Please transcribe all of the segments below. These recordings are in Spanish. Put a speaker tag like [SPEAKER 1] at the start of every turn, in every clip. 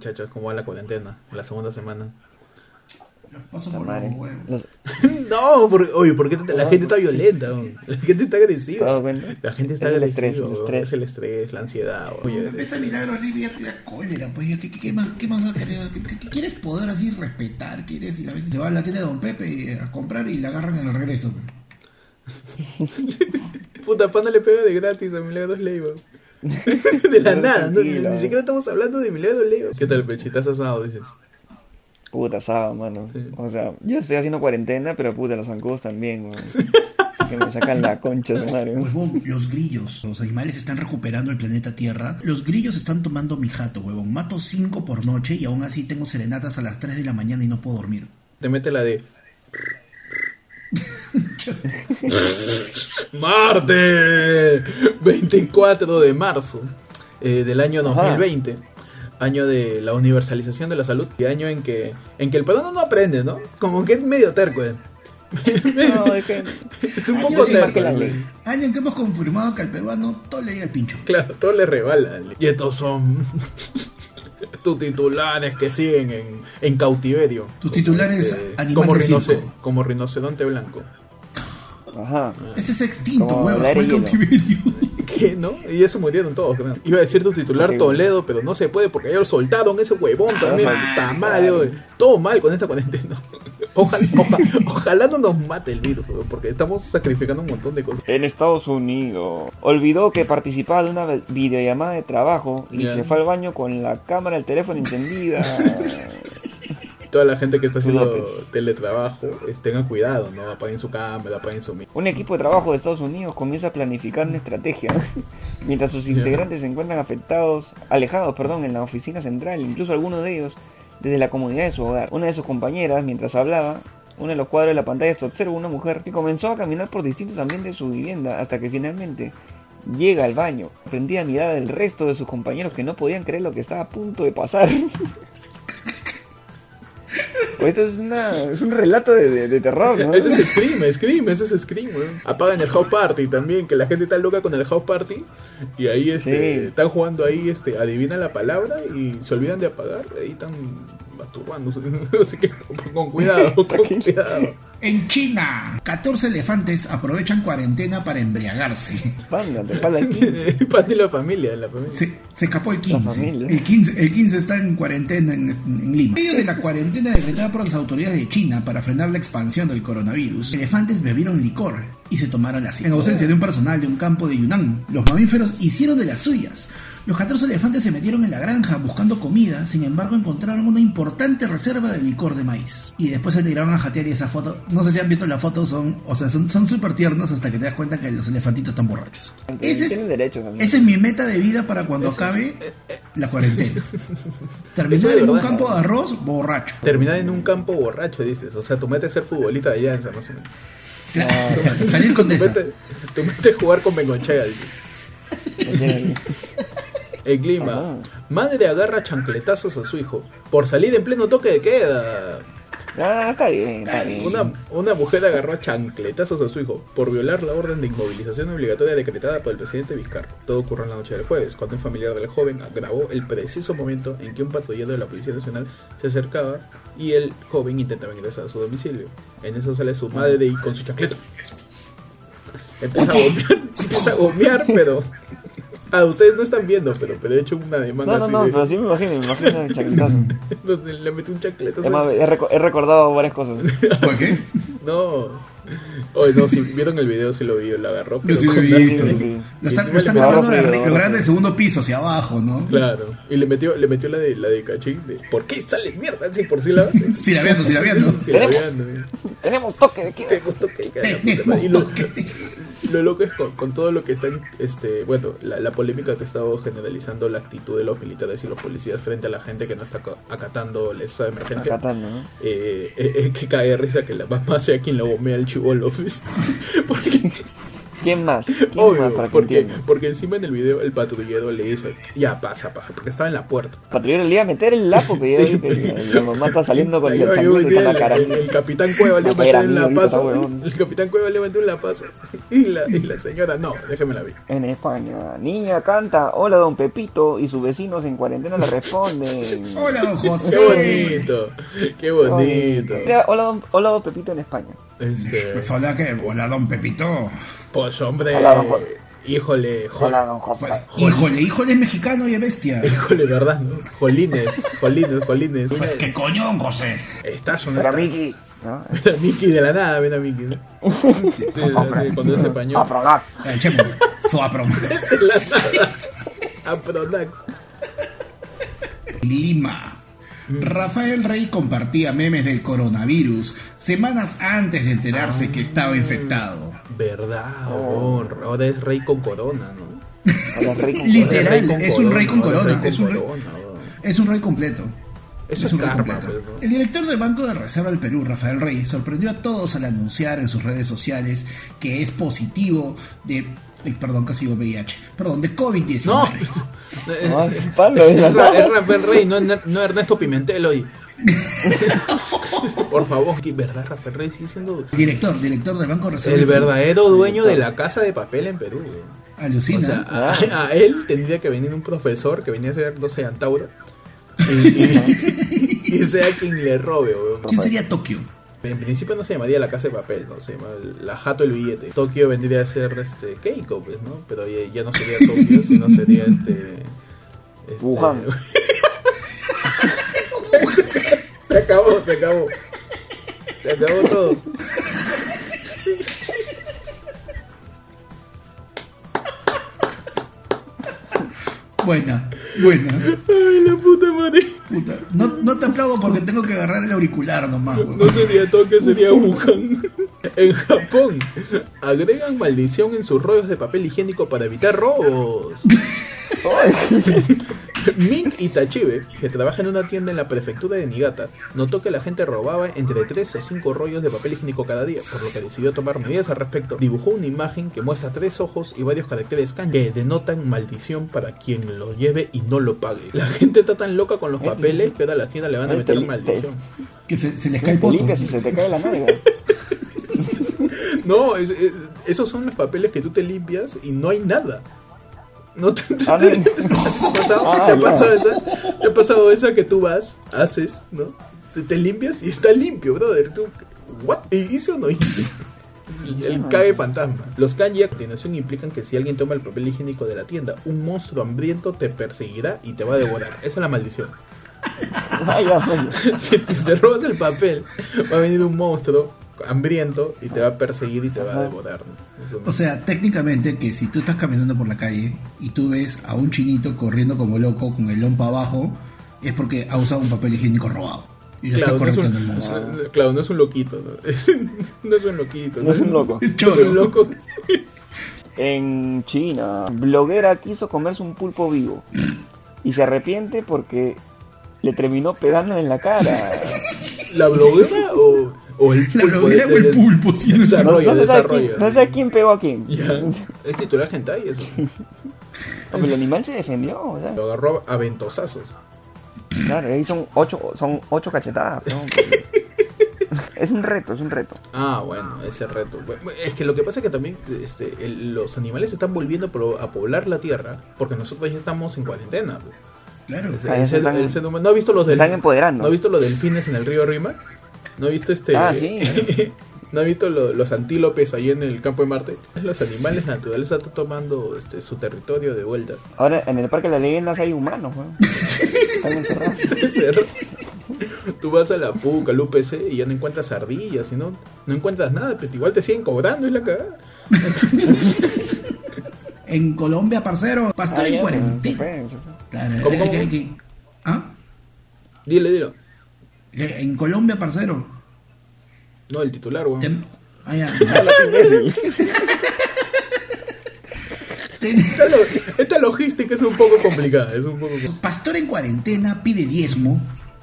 [SPEAKER 1] muchachos? ¿Cómo va la cuarentena? La segunda semana.
[SPEAKER 2] Paso por los huevos.
[SPEAKER 1] No, por- oye, ¿por qué te- la gente está violenta? La gente está
[SPEAKER 3] ¿Te has
[SPEAKER 1] agresiva. La gente está
[SPEAKER 3] Es el
[SPEAKER 1] agresiva.
[SPEAKER 3] estrés, el estrés.
[SPEAKER 1] Es el estrés, la ansiedad. Oye,
[SPEAKER 2] empieza Milagro arriba ya te da cólera, pues ya, ¿qué, qué, qué más, qué más a? ¿Qué, qué- quieres poder así respetar? ¿Quieres? Y a veces se va a la tienda de Don Pepe a comprar y la agarran en el regreso.
[SPEAKER 1] puta pana le pega de gratis a Milagros Leiva. de la
[SPEAKER 3] No,
[SPEAKER 1] nada, no, ni, siquiera estamos hablando de Milagros Leiva. ¿Qué tal, Pechi? ¿Estás asado? Dices.
[SPEAKER 3] Puta sábado, mano.
[SPEAKER 1] Sí.
[SPEAKER 3] O sea, yo estoy haciendo cuarentena, pero puta, los zancudos también, weón. que me sacan la concha, su madre.
[SPEAKER 2] Huevón, los grillos, los animales están recuperando el planeta Tierra. Los grillos están tomando mi jato, huevón. Mato cinco por noche y aún así tengo serenatas a las 3 de la mañana y no puedo dormir.
[SPEAKER 1] Te mete la de. Marte 24 de marzo eh, del año
[SPEAKER 3] Ajá.
[SPEAKER 1] 2020 año de la universalización de la salud y año en que en que el peruano no aprende no como que es medio terco eh.
[SPEAKER 3] No, es que.
[SPEAKER 1] es un poco terco
[SPEAKER 3] la ley.
[SPEAKER 2] Año en que hemos confirmado que al peruano todo le llega al pincho.
[SPEAKER 1] claro todo le rebala y estos son tus titulares que siguen en, en cautiverio
[SPEAKER 2] Tus titulares animales
[SPEAKER 1] como,
[SPEAKER 2] de
[SPEAKER 1] rinoce-
[SPEAKER 2] circo.
[SPEAKER 1] como rinoceronte blanco
[SPEAKER 3] Ajá.
[SPEAKER 2] Ese es extinto, huevón. cautiverio.
[SPEAKER 1] ¿Qué, no? Y eso murieron todos, creo. Iba a decir tu titular. Toledo, pero no se puede porque ya lo soltaron ese huevón también. Puta madre, oye. Todo mal con esta cuarentena. Ojalá, oja- ojalá no nos mate el virus, porque estamos sacrificando un montón de cosas.
[SPEAKER 3] En Estados Unidos. Olvidó que participaba de una vi- videollamada de trabajo y se fue al baño con la cámara del teléfono encendida.
[SPEAKER 1] Toda la gente que está haciendo
[SPEAKER 3] López.
[SPEAKER 1] teletrabajo, tengan cuidado, ¿no? Apaguen su cámara, apaguen su mic.
[SPEAKER 3] Un equipo de trabajo de Estados Unidos comienza a planificar una estrategia mientras sus integrantes se encuentran afectados, alejados, perdón, en la oficina central, incluso algunos de ellos desde la comunidad de su hogar. Una de sus compañeras, mientras hablaba, uno de los cuadros de la pantalla se observa una mujer que comenzó a caminar por distintos ambientes de su vivienda hasta que finalmente llega al baño, prendida mirada del resto de sus compañeros que no podían creer lo que estaba a punto de pasar. Esto es, una, es un relato de, de- de terror, ¿no?
[SPEAKER 1] Ese es Scream, Scream, ese es Scream, weón. Apagan el House Party también, que la gente está loca con el House Party. Y ahí este,
[SPEAKER 3] Sí.
[SPEAKER 1] están jugando ahí, este, adivinan la palabra y se olvidan de apagar. Ahí están masturbándose. Así que con cuidado, con
[SPEAKER 3] Tranquilo.
[SPEAKER 1] cuidado.
[SPEAKER 2] En China, 14 elefantes aprovechan cuarentena para embriagarse.
[SPEAKER 3] Panda, te falta el 15.
[SPEAKER 1] Para ti la familia, la familia.
[SPEAKER 2] Se, se escapó el 15.
[SPEAKER 3] familia.
[SPEAKER 2] El 15. El 15 está en cuarentena en, en Lima. En medio de la cuarentena decretada por las autoridades de China para frenar la expansión del coronavirus, elefantes bebieron licor y se tomaron la siesta. En ausencia de un personal de un campo de Yunnan, los mamíferos hicieron de las suyas. Los 14 elefantes se metieron en la granja buscando comida, sin embargo encontraron una importante reserva de licor de maíz. Y después se tiraron a jatear y esa foto, no sé si han visto la foto, son, o sea, son súper tiernos hasta que te das cuenta que los elefantitos están borrachos. Ese es,
[SPEAKER 3] Tienen derecho también.
[SPEAKER 2] esa es mi meta de vida para cuando acabe la cuarentena. Terminar en un campo de arroz borracho.
[SPEAKER 1] Terminar en un campo borracho, dices. O sea, tu meta es ser futbolista de llanza, más o menos.
[SPEAKER 2] Claro, salir con
[SPEAKER 1] Tu
[SPEAKER 2] esa.
[SPEAKER 1] meta, tu meta es jugar con Bengochea, dices. El clima.
[SPEAKER 3] Ajá.
[SPEAKER 1] Madre agarra chancletazos a su hijo por salir en pleno toque de queda.
[SPEAKER 3] Ah, está bien, está bien.
[SPEAKER 1] Una, una mujer agarró a chancletazos a su hijo por violar la orden de inmovilización obligatoria decretada por el presidente Vizcarra. Todo ocurrió en la noche del jueves, cuando un familiar del joven grabó el preciso momento en que un patrullero de la Policía Nacional se acercaba y el joven intentaba ingresar a su domicilio. En eso sale su madre y con su chancleta. Empieza a gomear, empieza a gomear, pero... Ah, ustedes no están viendo, pero, pero he hecho una demanda
[SPEAKER 3] No, no,
[SPEAKER 1] así
[SPEAKER 3] no,
[SPEAKER 1] de-
[SPEAKER 3] pero sí me imagino, me imagino el
[SPEAKER 1] donde le metí un chancletazo.
[SPEAKER 3] Es más, he, reco- he recordado varias cosas.
[SPEAKER 2] ¿Por qué?
[SPEAKER 1] No. Oye, no, si vieron el video, si lo vi, lo agarró.
[SPEAKER 2] Yo
[SPEAKER 1] pero
[SPEAKER 2] sí lo he
[SPEAKER 1] con
[SPEAKER 2] visto.
[SPEAKER 1] asco.
[SPEAKER 3] sí.
[SPEAKER 2] Lo están,
[SPEAKER 1] le-
[SPEAKER 2] grabando, de,
[SPEAKER 3] Ahora
[SPEAKER 2] arri-
[SPEAKER 3] sí,
[SPEAKER 2] lo
[SPEAKER 3] sí.
[SPEAKER 2] del segundo piso hacia abajo, ¿no?
[SPEAKER 1] Claro. Y le metió, le metió la de la de cachín de ¿Por qué sales mierda si por si la haces?
[SPEAKER 2] Si la viendo, si la viendo.
[SPEAKER 1] Si la ¿no?
[SPEAKER 3] Tenemos toque de queda.
[SPEAKER 1] De
[SPEAKER 2] Tenemos
[SPEAKER 1] madre. Y lo,
[SPEAKER 2] toque.
[SPEAKER 1] Lo loco es con, con todo lo que están, este, bueno, la, la polémica que ha estado generalizando la actitud de los militares y los policías frente a la gente que no está aca- acatando el estado de emergencia.
[SPEAKER 3] Acatando, ¿no?
[SPEAKER 1] eh, eh, eh, que cae de risa que la mamá sea quien lo gomea al chivolo. Porque
[SPEAKER 3] ¿Quién más? ¿Quién más
[SPEAKER 1] Obvio,
[SPEAKER 3] para que
[SPEAKER 1] porque, porque encima en el video el patrullero le dice, ya pasa, pasa, porque estaba en la puerta.
[SPEAKER 3] Patrullero le iba a meter el lapo que
[SPEAKER 1] Sí,
[SPEAKER 3] yo vi que la mamá está saliendo con el
[SPEAKER 1] va,
[SPEAKER 3] chancleta
[SPEAKER 1] vi
[SPEAKER 3] con la
[SPEAKER 1] el,
[SPEAKER 3] cara.
[SPEAKER 1] el- el capitán Cueva le iba a meter en la pasa. El capitán Cueva le metió en la pasa. Y la, y la señora, no, déjeme la ver.
[SPEAKER 3] En España, niña canta, hola don Pepito, y sus vecinos en cuarentena le responden.
[SPEAKER 2] Hola, don
[SPEAKER 1] Qué
[SPEAKER 2] José.
[SPEAKER 1] bonito, qué bonito.
[SPEAKER 3] Mira, Hola don, hola don Pepito en España.
[SPEAKER 1] Este,
[SPEAKER 2] Pues hola, ¿qué? Hola, don Pepito.
[SPEAKER 1] Pues hombre,
[SPEAKER 3] Hola, don Juan.
[SPEAKER 1] híjole, jo-
[SPEAKER 3] Hola don José.
[SPEAKER 2] Pues, híjole, híjole, es mexicano y es bestia.
[SPEAKER 1] híjole, verdad, ¿no? Jolines, jolines, jolines.
[SPEAKER 2] Pues, ¿qué coño, don José?
[SPEAKER 1] Estás o no
[SPEAKER 3] Pero
[SPEAKER 1] estás?
[SPEAKER 3] Miki, ¿no?
[SPEAKER 1] Ven a Mickey de la nada, ven a Mickey. ¿no? Sí, sí, sí, cuando es español.
[SPEAKER 3] Aprogas.
[SPEAKER 2] Eh, Chemo, Zoaprom. Lima. Rafael Rey compartía memes del coronavirus semanas antes de enterarse que estaba infectado.
[SPEAKER 1] Verdad, amor. Ahora es rey con corona, ¿no?
[SPEAKER 3] Hola, rey con
[SPEAKER 2] Literal. Es un rey con corona,
[SPEAKER 1] rey
[SPEAKER 2] es un rey-. Es un rey completo.
[SPEAKER 1] Eso es
[SPEAKER 2] un
[SPEAKER 1] karma.
[SPEAKER 2] El director del Banco de Reserva del Perú, Rafael Rey, sorprendió a todos al anunciar en sus redes sociales que es positivo de. ay, perdón, casi digo VIH. Perdón, de COVID-19.
[SPEAKER 1] No,
[SPEAKER 3] No, es palo,
[SPEAKER 1] es, Rafael Rey, no, es- no Ernesto Pimentel hoy. Por favor, verdad, Rafael Rey sigue siendo
[SPEAKER 2] Director, director del Banco de Reserva.
[SPEAKER 1] el
[SPEAKER 2] del Perú.
[SPEAKER 1] verdadero dueño de la casa de papel en Perú. weón. O
[SPEAKER 2] Alucina.
[SPEAKER 1] sea, a, a él tendría que venir un profesor que venía a ser, no sé, Antauro. Y, y- y sea quien le robe, weón.
[SPEAKER 2] ¿Quién sería Tokio?
[SPEAKER 1] En principio no se llamaría la casa de papel, no se llama la jato el billete. Tokio vendría a ser este Keiko, pues, ¿no? Pero ya, ya no sería Tokio, sino sería este, este-
[SPEAKER 3] Wuhan.
[SPEAKER 1] se acabó, se acabó. Se acabó todo.
[SPEAKER 2] Buena, buena.
[SPEAKER 1] Ay, la puta madre.
[SPEAKER 2] Puta. No, no te aplaudo porque tengo que agarrar el auricular nomás,
[SPEAKER 1] No
[SPEAKER 2] weón.
[SPEAKER 1] sería Tokio, sería Wuhan. En Japón, agregan maldición en sus rollos de papel higiénico para evitar robos. Min Itachibe, que trabaja en una tienda en la prefectura de Niigata, notó que la gente robaba entre 3 a 5 rollos de papel higiénico cada día, por lo que decidió tomar medidas al respecto. Dibujó una imagen que muestra tres ojos y varios caracteres kanji que denotan maldición para quien lo lleve y no lo pague. La gente está tan loca con los papeles que ahora a la tienda le van a
[SPEAKER 3] Te-
[SPEAKER 1] meter
[SPEAKER 3] te-
[SPEAKER 1] maldición.
[SPEAKER 2] Que se, se les cae el
[SPEAKER 3] limpias y se te cae la nalga.
[SPEAKER 1] No, es- es- esos son los papeles que tú te limpias y no hay nada. ¿No te,
[SPEAKER 3] Ah, no.
[SPEAKER 1] te pasado?
[SPEAKER 3] Ah,
[SPEAKER 1] ¿Te ha pasado esa? ¿Te ha pasado esa que tú vas, haces, ¿no? Te, te limpias y está limpio, brother. ¿Tú, ¿What? ¿Hice o no hice? El, el cague fantasma. Los kanji a continuación implican que si alguien toma el papel higiénico de la tienda, un monstruo hambriento te perseguirá y te va a devorar. Esa es la maldición.
[SPEAKER 3] Vaya, vaya.
[SPEAKER 1] si te robas el papel, va a venir un monstruo hambriento y te va a perseguir y te va a devorar.
[SPEAKER 2] O sea, técnicamente que si tú estás caminando por la calle y tú ves a un chinito corriendo como loco con el lompa abajo, es porque ha usado un papel higiénico robado. Y lo
[SPEAKER 1] Claro,
[SPEAKER 2] está
[SPEAKER 1] no es
[SPEAKER 2] corriendo
[SPEAKER 1] un,
[SPEAKER 2] el monstruo.
[SPEAKER 1] claro, no es un loquito. No, no es un loquito.
[SPEAKER 3] No es un loco.
[SPEAKER 1] No es un loco.
[SPEAKER 3] En China, bloguera quiso comerse un pulpo vivo y se arrepiente porque le terminó pegando en la cara.
[SPEAKER 1] ¿La bloguera o, o el pulpo?
[SPEAKER 2] el pulpo, sí.
[SPEAKER 1] Desarrollo,
[SPEAKER 3] no,
[SPEAKER 1] desarrollo.
[SPEAKER 3] quién, no sé quién pegó a quién.
[SPEAKER 1] Ya. Es titular hentai eso.
[SPEAKER 3] Pero el animal se defendió, o sea,
[SPEAKER 1] Lo agarró a ventosazos.
[SPEAKER 3] claro, ahí son ocho, son ocho cachetadas. ¿no? Es un reto, es un reto.
[SPEAKER 1] Ah, bueno, ese reto. Es que lo que pasa es que también este, el- los animales se están volviendo a poblar la tierra porque nosotros ya estamos en cuarentena.
[SPEAKER 2] Claro.
[SPEAKER 1] El,
[SPEAKER 3] Ah,
[SPEAKER 1] el
[SPEAKER 3] están-
[SPEAKER 1] el humano- ¿No ha visto los del-
[SPEAKER 3] están empoderando.
[SPEAKER 1] ¿No ha visto los delfines en el río Rímac? ¿No ha visto este?
[SPEAKER 3] Ah, sí.
[SPEAKER 1] ¿No ha visto lo- los antílopes ahí en el campo de Marte? Los animales naturales están tomando este, su territorio de vuelta.
[SPEAKER 3] Ahora, en el Parque de las Leyendas hay humanos, weón. Están encerrados.
[SPEAKER 1] Tú vas a la PUC, al UPC y ya no encuentras ardillas, y no, no encuentras nada, pero igual te siguen cobrando y la cagada.
[SPEAKER 2] En Colombia, parcero, pastor
[SPEAKER 3] Ah,
[SPEAKER 2] en
[SPEAKER 3] se
[SPEAKER 2] cuarentena.
[SPEAKER 1] ¿Cómo, cómo,
[SPEAKER 2] que-
[SPEAKER 1] cómo?
[SPEAKER 2] que- ¿Ah?
[SPEAKER 1] Dile, dilo.
[SPEAKER 2] Eh, En Colombia, parcero.
[SPEAKER 1] No, el titular, weón.
[SPEAKER 2] ah, ya.
[SPEAKER 1] Esta, esta logística es un poco complicada, es un poco...
[SPEAKER 2] Pastor en cuarentena pide diezmo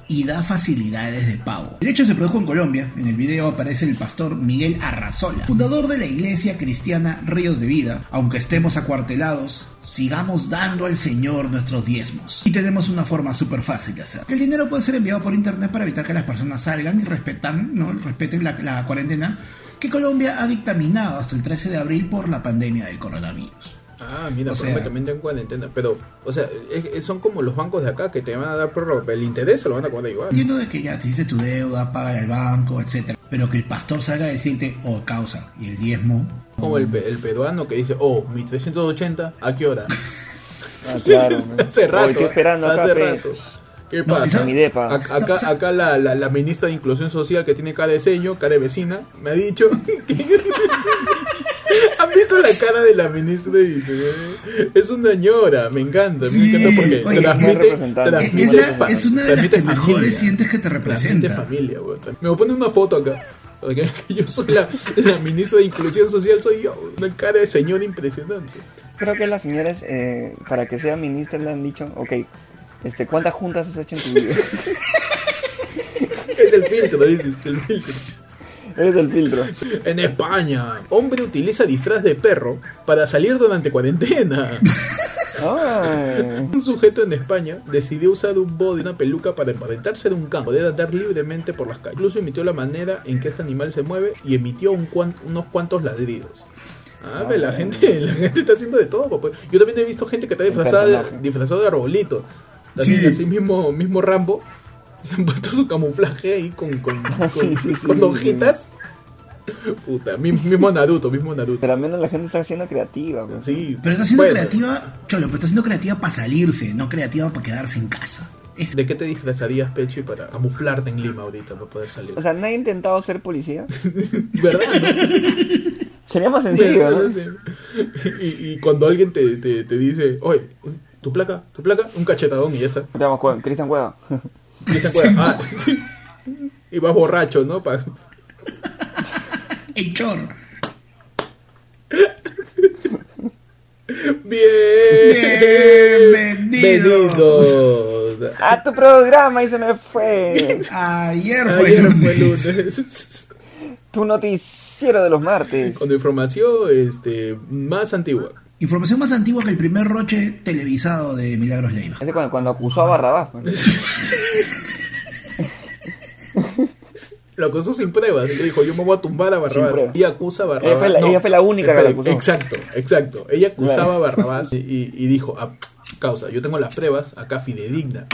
[SPEAKER 2] y da facilidades de pago. El hecho se produjo en Colombia. En el video aparece el pastor Miguel Arrazola, fundador de la iglesia cristiana Ríos de Vida. Aunque estemos acuartelados, sigamos dando al Señor nuestros diezmos. Y tenemos una forma súper fácil de hacer. El dinero puede ser enviado por internet para evitar que las personas salgan y respetan, ¿no? respeten la, la cuarentena que Colombia ha dictaminado hasta el 13 de abril por la pandemia del coronavirus.
[SPEAKER 1] Ah, mira,
[SPEAKER 2] O
[SPEAKER 1] por
[SPEAKER 2] sea-
[SPEAKER 1] en cuarentena. Pero, o sea, es- es- son como los bancos de acá que te van a dar por el interés, se lo van a cobrar igual.
[SPEAKER 2] Entiendo de que ya te hiciste tu deuda, paga el banco, etcétera, pero que el pastor salga a decirte, oh, causa, y el diezmo.
[SPEAKER 1] Como el, el peruano que dice, oh, mi 380, ¿a qué hora?
[SPEAKER 3] Ah, claro.
[SPEAKER 1] hace rato.
[SPEAKER 3] Hoy estoy esperando acá,
[SPEAKER 1] hace
[SPEAKER 3] pe.
[SPEAKER 1] rato. ¿Qué
[SPEAKER 2] No,
[SPEAKER 1] pasa?
[SPEAKER 2] esa-
[SPEAKER 3] Mi depa.
[SPEAKER 1] Ac- Acá,
[SPEAKER 2] No, sa-
[SPEAKER 1] acá la, la, la ministra de Inclusión Social que tiene cara de seño, cara de vecina, me ha dicho. ¿Han visto la cara de la ministra? Y dice, Es una ñora, me encanta, me
[SPEAKER 2] Sí,
[SPEAKER 1] encanta porque
[SPEAKER 2] oye,
[SPEAKER 1] transmite,
[SPEAKER 3] es representante.
[SPEAKER 2] Es,
[SPEAKER 1] transmite
[SPEAKER 2] la- es una de las
[SPEAKER 1] transmite
[SPEAKER 2] que mejores
[SPEAKER 1] familia.
[SPEAKER 2] sientes que te
[SPEAKER 1] Transmite
[SPEAKER 2] representa.
[SPEAKER 1] familia, weón. Me voy a poner una foto acá. porque yo soy la, la ministra de Inclusión Social, soy yo. Una cara de señor impresionante.
[SPEAKER 3] Creo que las señoras, eh, para que sea ministra, le han dicho, ok, este, ¿cuántas juntas has hecho en tu vida?
[SPEAKER 1] Es el filtro, dices, el filtro.
[SPEAKER 3] Eres el filtro.
[SPEAKER 1] En España, hombre utiliza disfraz de perro para salir durante cuarentena.
[SPEAKER 3] Ay.
[SPEAKER 1] Un sujeto en España decidió usar un body y una peluca para emparentarse de un can, poder andar libremente por las calles. Incluso emitió la manera en que este animal se mueve y emitió un cuan- unos cuantos ladridos. Ah, ve, la gente, la gente está haciendo de todo, papá. Yo también he visto gente que está disfrazada disfrazado de arbolito. También
[SPEAKER 2] Sí.
[SPEAKER 1] así mismo, mismo Rambo. Se han puesto su camuflaje ahí con, con, con,
[SPEAKER 3] Sí, sí, sí,
[SPEAKER 1] con
[SPEAKER 3] sí.
[SPEAKER 1] hojitas. Puta, mi- mismo Naruto, mismo Naruto.
[SPEAKER 3] Pero al menos la gente está siendo creativa. pues.
[SPEAKER 1] Sí.
[SPEAKER 2] Pero está siendo
[SPEAKER 1] bueno.
[SPEAKER 2] creativa, Cholo, pero está siendo creativa para salirse, no creativa para quedarse en casa. Es,
[SPEAKER 1] ¿De qué te disfrazarías, Pechi, para camuflarte en Lima ahorita, para poder salir?
[SPEAKER 3] O sea, nadie ha intentado ser policía.
[SPEAKER 1] ¿Verdad? no?
[SPEAKER 3] Sería más sencillo, ¿no?
[SPEAKER 1] Y, y cuando alguien te, te, te dice, oye, tu placa, tu placa, un cachetadón y ya está.
[SPEAKER 3] Te llamas Cueva, Cristian Cueva.
[SPEAKER 1] Y, te acuerdas, ah, y vas borracho, ¿no? Pa-
[SPEAKER 2] el chor.
[SPEAKER 1] Bien.
[SPEAKER 2] Bienvenidos.
[SPEAKER 3] ¡A tu programa! Y se me fue.
[SPEAKER 2] Ayer fue
[SPEAKER 1] Ayer
[SPEAKER 2] lunes.
[SPEAKER 1] fue lunes.
[SPEAKER 3] Tu noticiero de los martes.
[SPEAKER 1] Con información este, más antigua.
[SPEAKER 2] Información más antigua que el primer roche televisado de Milagros Leiva.
[SPEAKER 3] Ese cuando, cuando acusó a Barrabás.
[SPEAKER 1] Lo acusó sin pruebas. Le dijo, yo me voy a tumbar a Barrabás. Y acusa a Barrabás.
[SPEAKER 3] Ella fue la- ella fue la única que la acusó.
[SPEAKER 1] Exacto, exacto. Ella acusaba
[SPEAKER 3] Claro.
[SPEAKER 1] a Barrabás y, y- y dijo, ah, causa, yo tengo las pruebas acá fidedignas.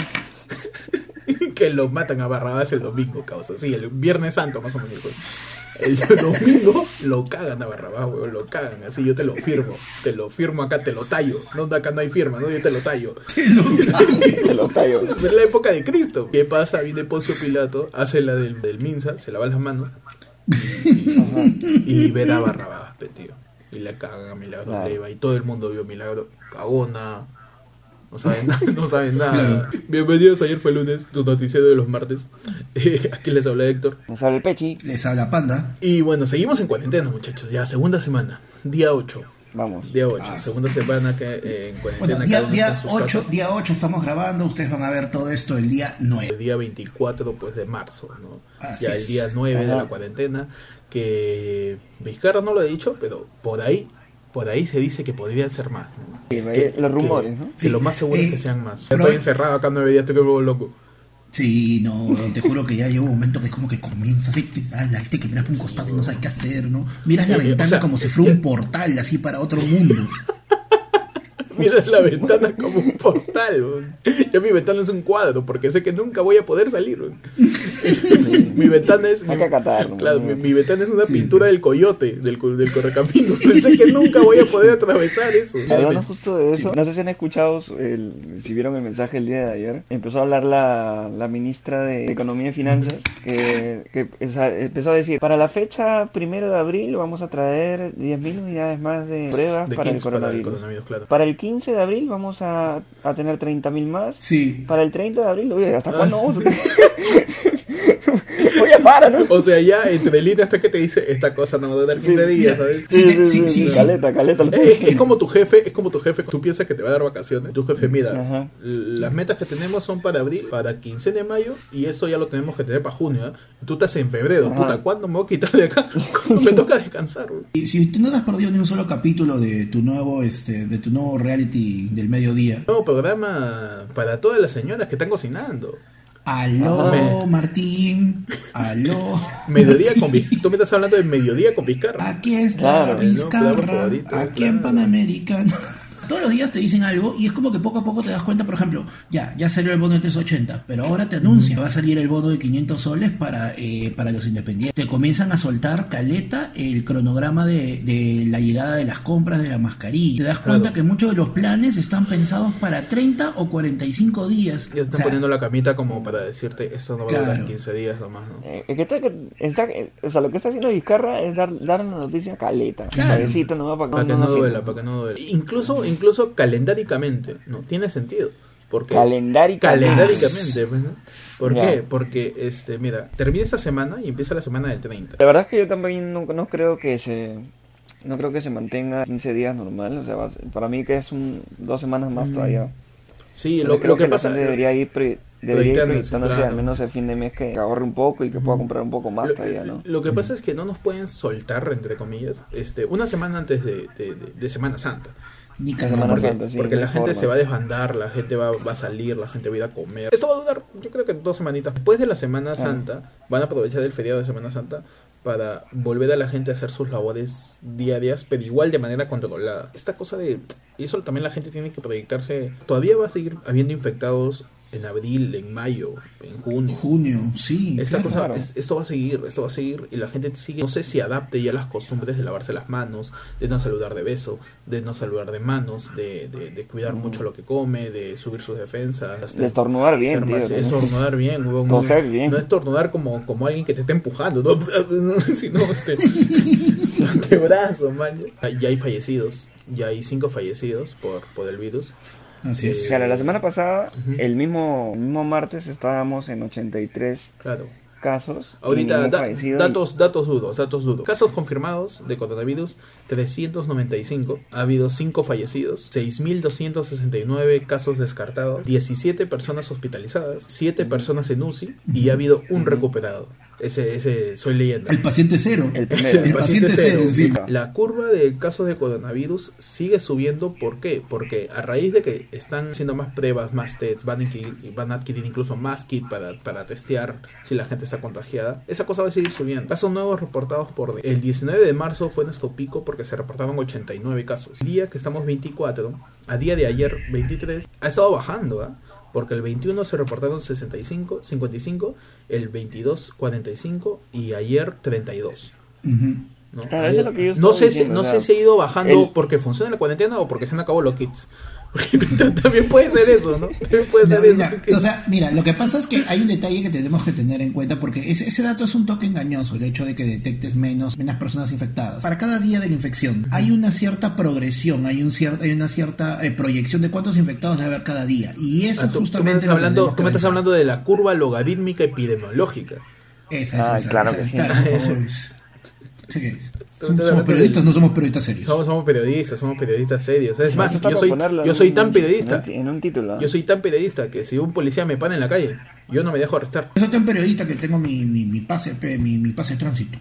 [SPEAKER 1] que lo matan a Barrabás el domingo, causa. Sí, el Viernes Santo más o menos. El domingo lo cagan a Barrabás, weón, lo cagan. Así yo te lo firmo. Te lo firmo acá, te lo tallo. No, acá no hay firma, no, yo te lo tallo.
[SPEAKER 2] Te lo cago.
[SPEAKER 3] Te lo tallo.
[SPEAKER 1] Es la época de Cristo. ¿Qué pasa? Viene Poncio Pilato, hace la del, del Minsa, se lava las manos y, y- y libera a Barrabás, tío. Y le cagan a Milagro
[SPEAKER 3] Claro.
[SPEAKER 1] Leiva. Y todo el mundo vio Milagro. Cagona. No saben nada. No saben nada. Bienvenidos, ayer fue lunes, tu noticiero de los martes. Eh, aquí les habla Héctor.
[SPEAKER 3] Me sale el pechi.
[SPEAKER 2] Les habla Panda.
[SPEAKER 1] Y bueno, seguimos en cuarentena, muchachos. Ya, segunda semana. Día 8.
[SPEAKER 3] Vamos.
[SPEAKER 1] Día 8.
[SPEAKER 2] Ah,
[SPEAKER 1] segunda semana que eh, en cuarentena.
[SPEAKER 2] Bueno, día, día
[SPEAKER 1] está en sus
[SPEAKER 2] 8,
[SPEAKER 1] casas.
[SPEAKER 2] día 8 estamos grabando, ustedes van a ver todo esto el día 9.
[SPEAKER 1] el día 24 pues de marzo, ¿no?
[SPEAKER 2] Así
[SPEAKER 1] ya
[SPEAKER 2] es.
[SPEAKER 1] el día 9 de la cuarentena, que Vizcarra no lo ha dicho, pero por ahí, por ahí se dice que podrían ser más, ¿no?
[SPEAKER 3] Sí,
[SPEAKER 1] Que-
[SPEAKER 3] los rumores,
[SPEAKER 1] que-
[SPEAKER 3] ¿no?
[SPEAKER 1] Que
[SPEAKER 2] Sí,
[SPEAKER 1] lo más seguro es que sean más.
[SPEAKER 2] pero-
[SPEAKER 1] Estoy encerrado acá nueve días, estoy como loco.
[SPEAKER 2] Sí, no, te juro que ya llega un momento que es como que comienza, así, te- ala, este que miras por un costado y no sabes qué hacer, ¿no? Miras la
[SPEAKER 1] Eh, eh,
[SPEAKER 2] ventana
[SPEAKER 1] o sea,
[SPEAKER 2] como si fuera un
[SPEAKER 1] eh,
[SPEAKER 2] portal, así para otro mundo.
[SPEAKER 1] Miras la ventana como un portal. Ya mi ventana es un cuadro, porque sé que nunca voy a poder salir, mi ventana es...
[SPEAKER 3] Hay
[SPEAKER 1] mi-
[SPEAKER 3] que acatarlo,
[SPEAKER 1] Claro, mi, mi ventana es una pintura del coyote, del, del correcamino. Pensé que nunca voy a poder atravesar eso.
[SPEAKER 3] Hablando justo de eso, no sé si han escuchado, el, si vieron el mensaje el día de ayer, empezó a hablar la, la ministra de Economía y Finanzas, que, empezó a decir, para la fecha primero de abril vamos a traer 10.000 unidades más de pruebas
[SPEAKER 1] De
[SPEAKER 3] para, el
[SPEAKER 1] 15 para el
[SPEAKER 3] coronavirus.
[SPEAKER 1] coronavirus, claro.
[SPEAKER 3] Para el 15 de abril vamos a, a tener 30.000 más.
[SPEAKER 2] Sí.
[SPEAKER 3] Para el 30 de abril, oye, ¿hasta
[SPEAKER 1] Ah.
[SPEAKER 3] cuándo vamos? Oye, para, ¿no?
[SPEAKER 1] O sea, ya entre líneas hasta que te dice, esta cosa no va a durar 15 días, ¿sabes?
[SPEAKER 2] Sí, sí, sí, sí.
[SPEAKER 3] Caleta, caleta. lo estoy
[SPEAKER 1] Es, es como tu jefe, es como tu jefe, tú piensas que te va a dar vacaciones. Tu jefe, mira,
[SPEAKER 3] Ajá.
[SPEAKER 1] las metas que tenemos son para abril, para quincena de mayo, y eso ya lo tenemos que tener para junio. ¿eh? Tú estás en febrero,
[SPEAKER 3] Ajá.
[SPEAKER 1] puta, ¿cuándo me voy a quitar de acá? ¿Cuándo me toca descansar? güey?
[SPEAKER 2] Y si tú no te has perdido ni un solo capítulo de tu nuevo, este, de tu nuevo reality del mediodía.
[SPEAKER 1] Nuevo programa para todas las señoras que están cocinando.
[SPEAKER 2] Aló,
[SPEAKER 1] Ajá.
[SPEAKER 2] Martín. Aló.
[SPEAKER 1] Mediodía
[SPEAKER 2] Martín.
[SPEAKER 1] con Vizcarra. Tú me estás hablando de mediodía con Vizcarra.
[SPEAKER 2] Aquí está
[SPEAKER 3] Claro,
[SPEAKER 2] Vizcarra, aquí en. Panamericano. Todos los días te dicen algo y es como que poco a poco te das cuenta, por ejemplo, ya, ya salió el bono de 380, pero ahora te anuncian, va a salir el bono de 500 soles para, eh, para los independientes. Te comienzan a soltar caleta el cronograma de, de la llegada de las compras de la mascarilla. Te das cuenta
[SPEAKER 1] Claro.
[SPEAKER 2] que muchos de los planes están pensados para 30 o 45 días.
[SPEAKER 1] Ya te están
[SPEAKER 2] O sea,
[SPEAKER 1] poniendo la camita como para decirte, esto no va a durar
[SPEAKER 2] Claro.
[SPEAKER 1] 15 días nomás, ¿no?
[SPEAKER 3] Eh, es que está, que está- eh, o sea, lo que está haciendo Vizcarra es dar, dar una noticia caleta.
[SPEAKER 2] Claro.
[SPEAKER 3] Suavecito, nomás para que
[SPEAKER 1] Para que no
[SPEAKER 3] no sienta.
[SPEAKER 1] duela, para que no duela. Incluso, incluso calendáricamente, ¿no? Tiene sentido. Porque
[SPEAKER 3] Calendáricamente.
[SPEAKER 1] Calendáricamente, pues, ¿no? ¿Por
[SPEAKER 3] Ya.
[SPEAKER 1] qué? Porque, este, mira, termina esta semana y empieza la semana del 30.
[SPEAKER 3] La verdad es que yo también no, no creo que se no creo que se mantenga 15 días normal, o sea, va para mí que es un dos semanas más todavía.
[SPEAKER 1] Sí, lo,
[SPEAKER 3] creo
[SPEAKER 1] lo que
[SPEAKER 3] la
[SPEAKER 1] pasa
[SPEAKER 3] gente debería ir pre- debería ir
[SPEAKER 1] proyectándose,
[SPEAKER 3] proyectándose
[SPEAKER 1] claro.
[SPEAKER 3] al menos el fin de mes que ahorre un poco y que pueda comprar un poco más
[SPEAKER 1] Lo,
[SPEAKER 3] todavía, ¿no?
[SPEAKER 1] lo que pasa es que no nos pueden soltar, entre comillas, este, una semana antes de, de- de- de Semana Santa.
[SPEAKER 2] Ni.
[SPEAKER 3] Semana
[SPEAKER 1] Porque,
[SPEAKER 3] Santa, sí,
[SPEAKER 1] porque la gente
[SPEAKER 3] forma.
[SPEAKER 1] se va a desbandar, la gente va, va a salir, la gente va a ir a comer. Esto va a durar, yo creo que dos semanitas. Después de la Semana Santa, van a aprovechar el feriado de Semana Santa para volver a la gente a hacer sus labores diarias, pero igual de manera controlada. Esta cosa de... Y eso también la gente tiene que proyectarse. Todavía va a seguir habiendo infectados en abril, en mayo, en junio.
[SPEAKER 2] Junio, sí.
[SPEAKER 1] Esta
[SPEAKER 2] claro.
[SPEAKER 1] cosa,
[SPEAKER 3] Claro.
[SPEAKER 1] es- esto va a seguir, esto va a seguir y la gente sigue, no sé si adapte ya las costumbres de lavarse las manos, de no saludar de beso, de no saludar de manos, de, de, de cuidar mucho lo que come, de subir sus defensas,
[SPEAKER 3] De estornudar bien, tío.
[SPEAKER 1] estornudar bien, huevón, no,
[SPEAKER 3] bien.
[SPEAKER 1] no estornudar como, como alguien que te está empujando, no, no, sino este, antebrazo, man. Ya hay fallecidos, ya hay cinco fallecidos por, por el virus.
[SPEAKER 2] Así es.
[SPEAKER 3] Claro, la semana pasada, el mismo, mismo martes, estábamos en 83
[SPEAKER 1] Claro.
[SPEAKER 3] casos. y
[SPEAKER 1] Ahorita,
[SPEAKER 3] ningún
[SPEAKER 1] da-
[SPEAKER 3] fallecido y-
[SPEAKER 1] datos, datos duros, datos duros. Casos confirmados de coronavirus, 395. Ha habido 5 fallecidos, 6.269 casos descartados, 17 personas hospitalizadas, 7 personas en UCI y ha habido un recuperado. Ese, ese, soy leyenda.
[SPEAKER 2] El paciente cero.
[SPEAKER 3] El primero.
[SPEAKER 2] El paciente cero, encima.
[SPEAKER 1] La curva del caso de coronavirus sigue subiendo. ¿Por qué? Porque a raíz de que están haciendo más pruebas, más tests, van a adquirir, van a adquirir incluso más kit para, para testear si la gente está contagiada, esa cosa va a seguir subiendo. Casos nuevos reportados por... El 19 de marzo fue nuestro pico porque se reportaron 89 casos. El día que estamos 24, a día de ayer 23, ha estado bajando, ¿ah? Porque el 21 se reportaron 65, 55, el 22 45 y ayer 32.
[SPEAKER 2] Ujú.
[SPEAKER 1] ¿no?
[SPEAKER 3] Claro, eso es lo que yo
[SPEAKER 1] no
[SPEAKER 3] estaba
[SPEAKER 1] sé, si, no
[SPEAKER 3] o
[SPEAKER 1] sé si ha ido bajando
[SPEAKER 3] el-
[SPEAKER 1] porque funciona la cuarentena o porque se han acabado los kits. Porque también puede ser eso, ¿no? También puede
[SPEAKER 2] No,
[SPEAKER 1] ser eso.
[SPEAKER 2] o sea, mira, lo que pasa es que hay un detalle que tenemos que tener en cuenta porque ese, ese dato es un toque engañoso, el hecho de que detectes menos, menos personas infectadas. Para cada día de la infección hay una cierta progresión, hay, un cier- hay una cierta eh, proyección de cuántos infectados debe haber cada día. Y eso
[SPEAKER 1] Ah, tú, tú me
[SPEAKER 2] justamente
[SPEAKER 1] hablando, tú me estás hablando de la curva logarítmica epidemiológica.
[SPEAKER 2] Esa, esa,
[SPEAKER 3] Ah,
[SPEAKER 2] esa,
[SPEAKER 3] claro
[SPEAKER 2] esa,
[SPEAKER 3] que sí.
[SPEAKER 2] claro, por favor. Sí que es. Somos, periodistas,
[SPEAKER 1] del-
[SPEAKER 2] no somos periodistas serios.
[SPEAKER 1] Somos, somos periodistas, somos periodistas serios. Es más, yo soy, yo soy tan periodista.
[SPEAKER 3] en un título.
[SPEAKER 1] Yo soy tan periodista que si un policía me para en la calle, yo no me dejo arrestar.
[SPEAKER 2] Yo soy tan periodista que tengo mi, mi, mi pase, mi, mi pase de tránsito.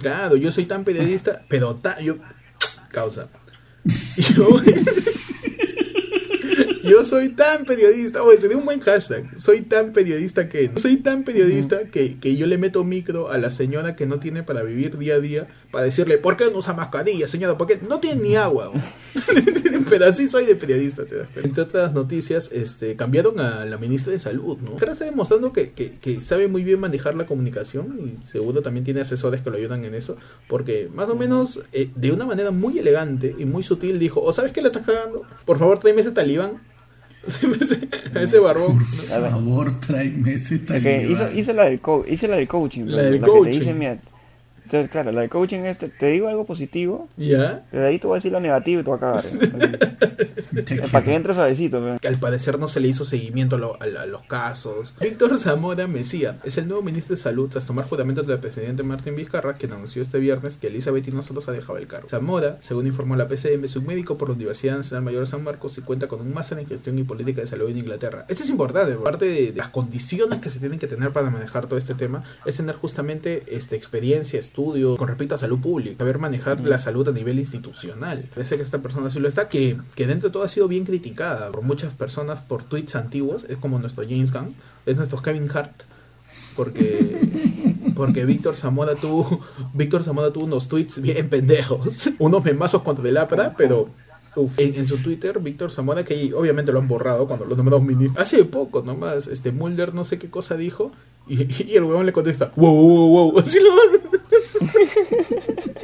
[SPEAKER 1] Claro, yo soy tan periodista, pero ta- yo causa. Yo, yo soy tan periodista, oye, sería un buen hashtag. Soy tan periodista que soy tan periodista que, que yo le meto micro a la señora que no tiene para vivir día a día para decirle, ¿por qué no usa mascarilla, señora? Porque no tiene ni agua. Pero así soy de periodista, te das cuenta. Entre otras noticias, este, cambiaron a la ministra de Salud, ¿no? Ahora está demostrando que, que, que sabe muy bien manejar la comunicación y seguro también tiene asesores que lo ayudan en eso, porque más o menos eh, de una manera muy elegante y muy sutil dijo, ¿o sabes qué le estás cagando? Por favor, tráeme ese talibán. ese, ese barbón. ¿no?
[SPEAKER 2] Por favor, tráeme ese
[SPEAKER 3] El que hizo,
[SPEAKER 2] talibán.
[SPEAKER 3] hizo la del hizo la del coaching.
[SPEAKER 1] La del
[SPEAKER 3] que
[SPEAKER 1] coaching.
[SPEAKER 3] te dice, mira, Entonces, claro, la de coaching es, te, te digo algo positivo,
[SPEAKER 1] ¿Ya?
[SPEAKER 3] de ahí te voy a decir lo negativo y te voy a cagar. Así. Para que entre suavecito. pues.
[SPEAKER 1] que al parecer no se le hizo seguimiento a, lo- a a los casos. Víctor Zamora Mesía es el nuevo ministro de Salud tras tomar juramento del presidente Martín Vizcarra, quien anunció este viernes que Elizabeth y nosotros ha dejado el cargo. Zamora, según informó la PCM, es un médico por la Universidad Nacional Mayor de San Marcos y cuenta con un máster en gestión y política de salud en Inglaterra. Esto es importante, parte de, de las condiciones que se tienen que tener para manejar todo este tema es tener justamente este, experiencia, estudio con respecto a salud pública, saber manejar la salud a nivel institucional. Parece que esta persona sí lo está, que, que dentro de todo ha sido bien criticada por muchas personas por tweets antiguos, es como nuestro James Gunn, es nuestro Kevin Hart, porque porque Víctor Zamora tuvo Víctor Zamora tuvo unos tweets bien pendejos, unos memazos contra el APRA, pero uf, en, su Twitter Víctor Zamora que obviamente lo han borrado cuando lo nombraron ministro. Hace poco nomás este Mulder no sé qué cosa dijo y, el huevón le contesta, "Wow, wow, wow, wow", así lo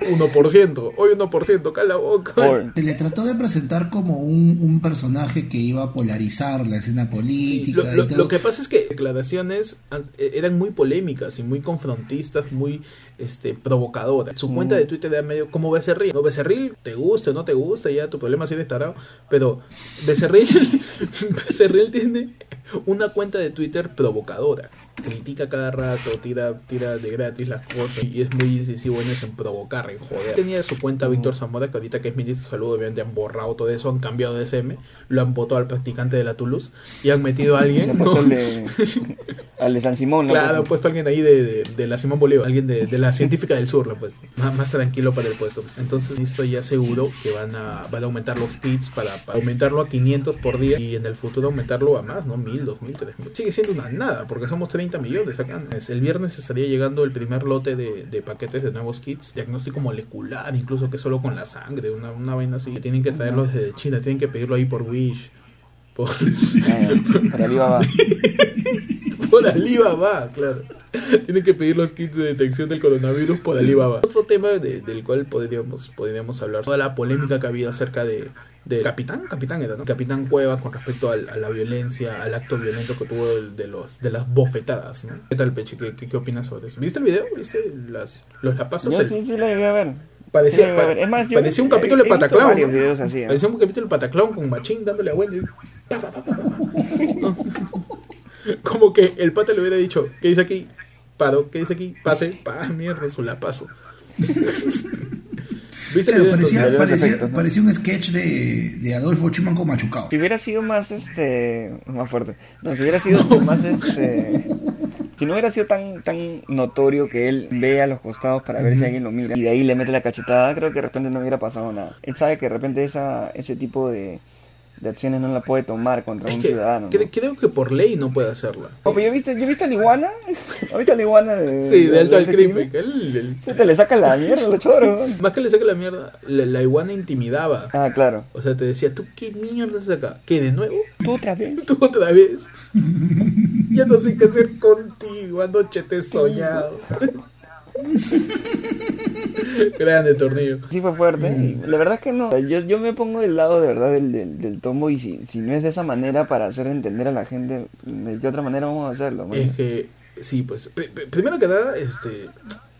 [SPEAKER 1] 1%, hoy 1%, cala la boca.
[SPEAKER 3] Oye,
[SPEAKER 2] Se le trató de presentar como un, un personaje que iba a polarizar la escena
[SPEAKER 1] Sí,
[SPEAKER 2] política
[SPEAKER 1] lo,
[SPEAKER 2] y
[SPEAKER 1] lo-
[SPEAKER 2] todo.
[SPEAKER 1] lo que pasa es que declaraciones eh, eran muy polémicas y muy confrontistas, muy este provocadoras. Su cuenta de Twitter era medio como Becerril. No, Becerril, te gusta o no te gusta, ya tu problema sigue tarado. Pero Becerril, Becerril tiene una cuenta de Twitter provocadora. Critica cada rato, tira, tira de gratis las cosas y es muy incisivo en eso, en provocar, en joder. Tenía su cuenta Víctor Zamora, que ahorita que es ministro de salud, obviamente han borrado todo eso, han cambiado de SM, lo han votado al practicante de la Toulouse y han metido a alguien. ¿no?
[SPEAKER 3] al de, al de San Simón. ¿no?
[SPEAKER 1] Claro, han
[SPEAKER 3] Pues,
[SPEAKER 1] puesto a alguien ahí de, de, de la Simón Bolívar, alguien de, de la científica del sur, pues, más, más tranquilo para el puesto. Entonces, esto ya seguro que van a, van a aumentar los kits para, para aumentarlo a 500 por día y en el futuro aumentarlo a más, ¿no? 1000, 2000, 3000. Sigue siendo una nada, porque somos 30 millones acá. Es- El viernes estaría llegando el primer lote de, de paquetes de nuevos kits, diagnóstico molecular, incluso que solo con la sangre, una, una vaina así. Tienen que traerlo desde China, tienen que pedirlo ahí por Wish. Por,
[SPEAKER 3] para Alibaba.
[SPEAKER 1] por Alibaba, claro. Tienen que pedir los kits de detección del coronavirus por Alibaba. Otro tema de- del cual podríamos, podríamos hablar, toda la polémica que ha habido acerca de, de Capitán, Capitán era, ¿no? Capitán Cueva con respecto al- a la violencia, al acto violento que tuvo el- de los de las bofetadas, ¿no? ¿Qué tal, Peche? ¿Qué, qué, qué opinas sobre eso? ¿Viste el video? ¿Viste las, los lapazos?
[SPEAKER 3] Yo
[SPEAKER 1] El-
[SPEAKER 3] sí, sí lo llegué a ver.
[SPEAKER 1] Parecía,
[SPEAKER 3] Sí lo llegué a ver. Es más, yo
[SPEAKER 1] parecía un capítulo de
[SPEAKER 3] he
[SPEAKER 1] Pataclown.
[SPEAKER 3] varios
[SPEAKER 1] ¿no?
[SPEAKER 3] videos así, ¿eh?
[SPEAKER 1] Parecía un capítulo de Pataclown con Machín dándole a Wendy. Pa, pa, pa, pa, pa, pa. ¿No? Como que el pata le hubiera dicho, ¿qué dice aquí? Paro, ¿qué dice aquí? Pase, pa, mierda, su la paso. ¿Viste el
[SPEAKER 2] Claro, parecía, parecía,
[SPEAKER 3] efectos, ¿no?
[SPEAKER 2] parecía un sketch de, de Adolfo Chimanco machucado.
[SPEAKER 3] Si hubiera sido más, este, más fuerte. No, si hubiera sido este, más, este, si no hubiera sido tan, tan notorio que él ve a los costados para ver si alguien lo mira y de ahí le mete la cachetada, creo que de repente no hubiera pasado nada. Él sabe que de repente esa, ese tipo de, de acciones no la puede tomar contra
[SPEAKER 1] Es
[SPEAKER 3] un
[SPEAKER 1] que
[SPEAKER 3] ciudadano. ¿no?
[SPEAKER 1] cre- creo que por ley no puede hacerla.
[SPEAKER 3] Oh, pero yo he visto, yo he visto a la iguana, ahorita la iguana de,
[SPEAKER 1] Sí, de alto al crimen. El-
[SPEAKER 3] Puta, le saca la mierda, lo choro.
[SPEAKER 1] Más que le saque la mierda, la, la iguana intimidaba.
[SPEAKER 3] Ah, claro.
[SPEAKER 1] O sea, te decía, ¿tú qué mierda haces acá? ¿Qué, de nuevo?
[SPEAKER 3] ¿Tú otra vez?
[SPEAKER 1] Tú otra vez. Ya no sé qué hacer contigo. Anoche te he soñado. Grande tornillo.
[SPEAKER 3] Sí fue fuerte. y la verdad es que no. Yo, yo me pongo del lado de verdad del, del, del tombo y si, si no es de esa manera para hacer entender a la gente, ¿de qué otra manera vamos a hacerlo? man?
[SPEAKER 1] Es que, sí, pues, p- primero que nada, este,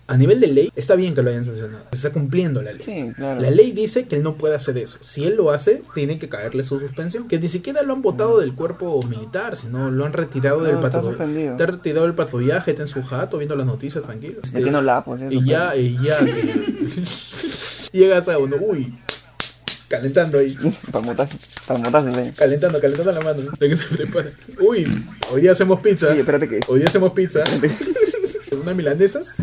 [SPEAKER 1] a nivel de ley, está bien que lo hayan sancionado. Está cumpliendo la ley.
[SPEAKER 3] Sí, claro.
[SPEAKER 1] La ley dice que él no puede hacer eso. Si él lo hace, tiene que caerle su suspensión. Que ni siquiera lo han votado del cuerpo militar, sino lo han retirado del
[SPEAKER 3] No,
[SPEAKER 1] patrullaje. Está retirado del patrullaje, está en su jato viendo las noticias tranquilo. Este,
[SPEAKER 3] Metiendo lapos, eso,
[SPEAKER 1] y ya, y ya. que- llegas a uno, uy, calentando ahí.
[SPEAKER 3] Palmotazo, palmotazo, sí.
[SPEAKER 1] Calentando, calentando la mano. De que se prepara. Uy, hoy día hacemos pizza.
[SPEAKER 3] Sí, espérate que-
[SPEAKER 1] Hoy día hacemos pizza. Unas milanesas.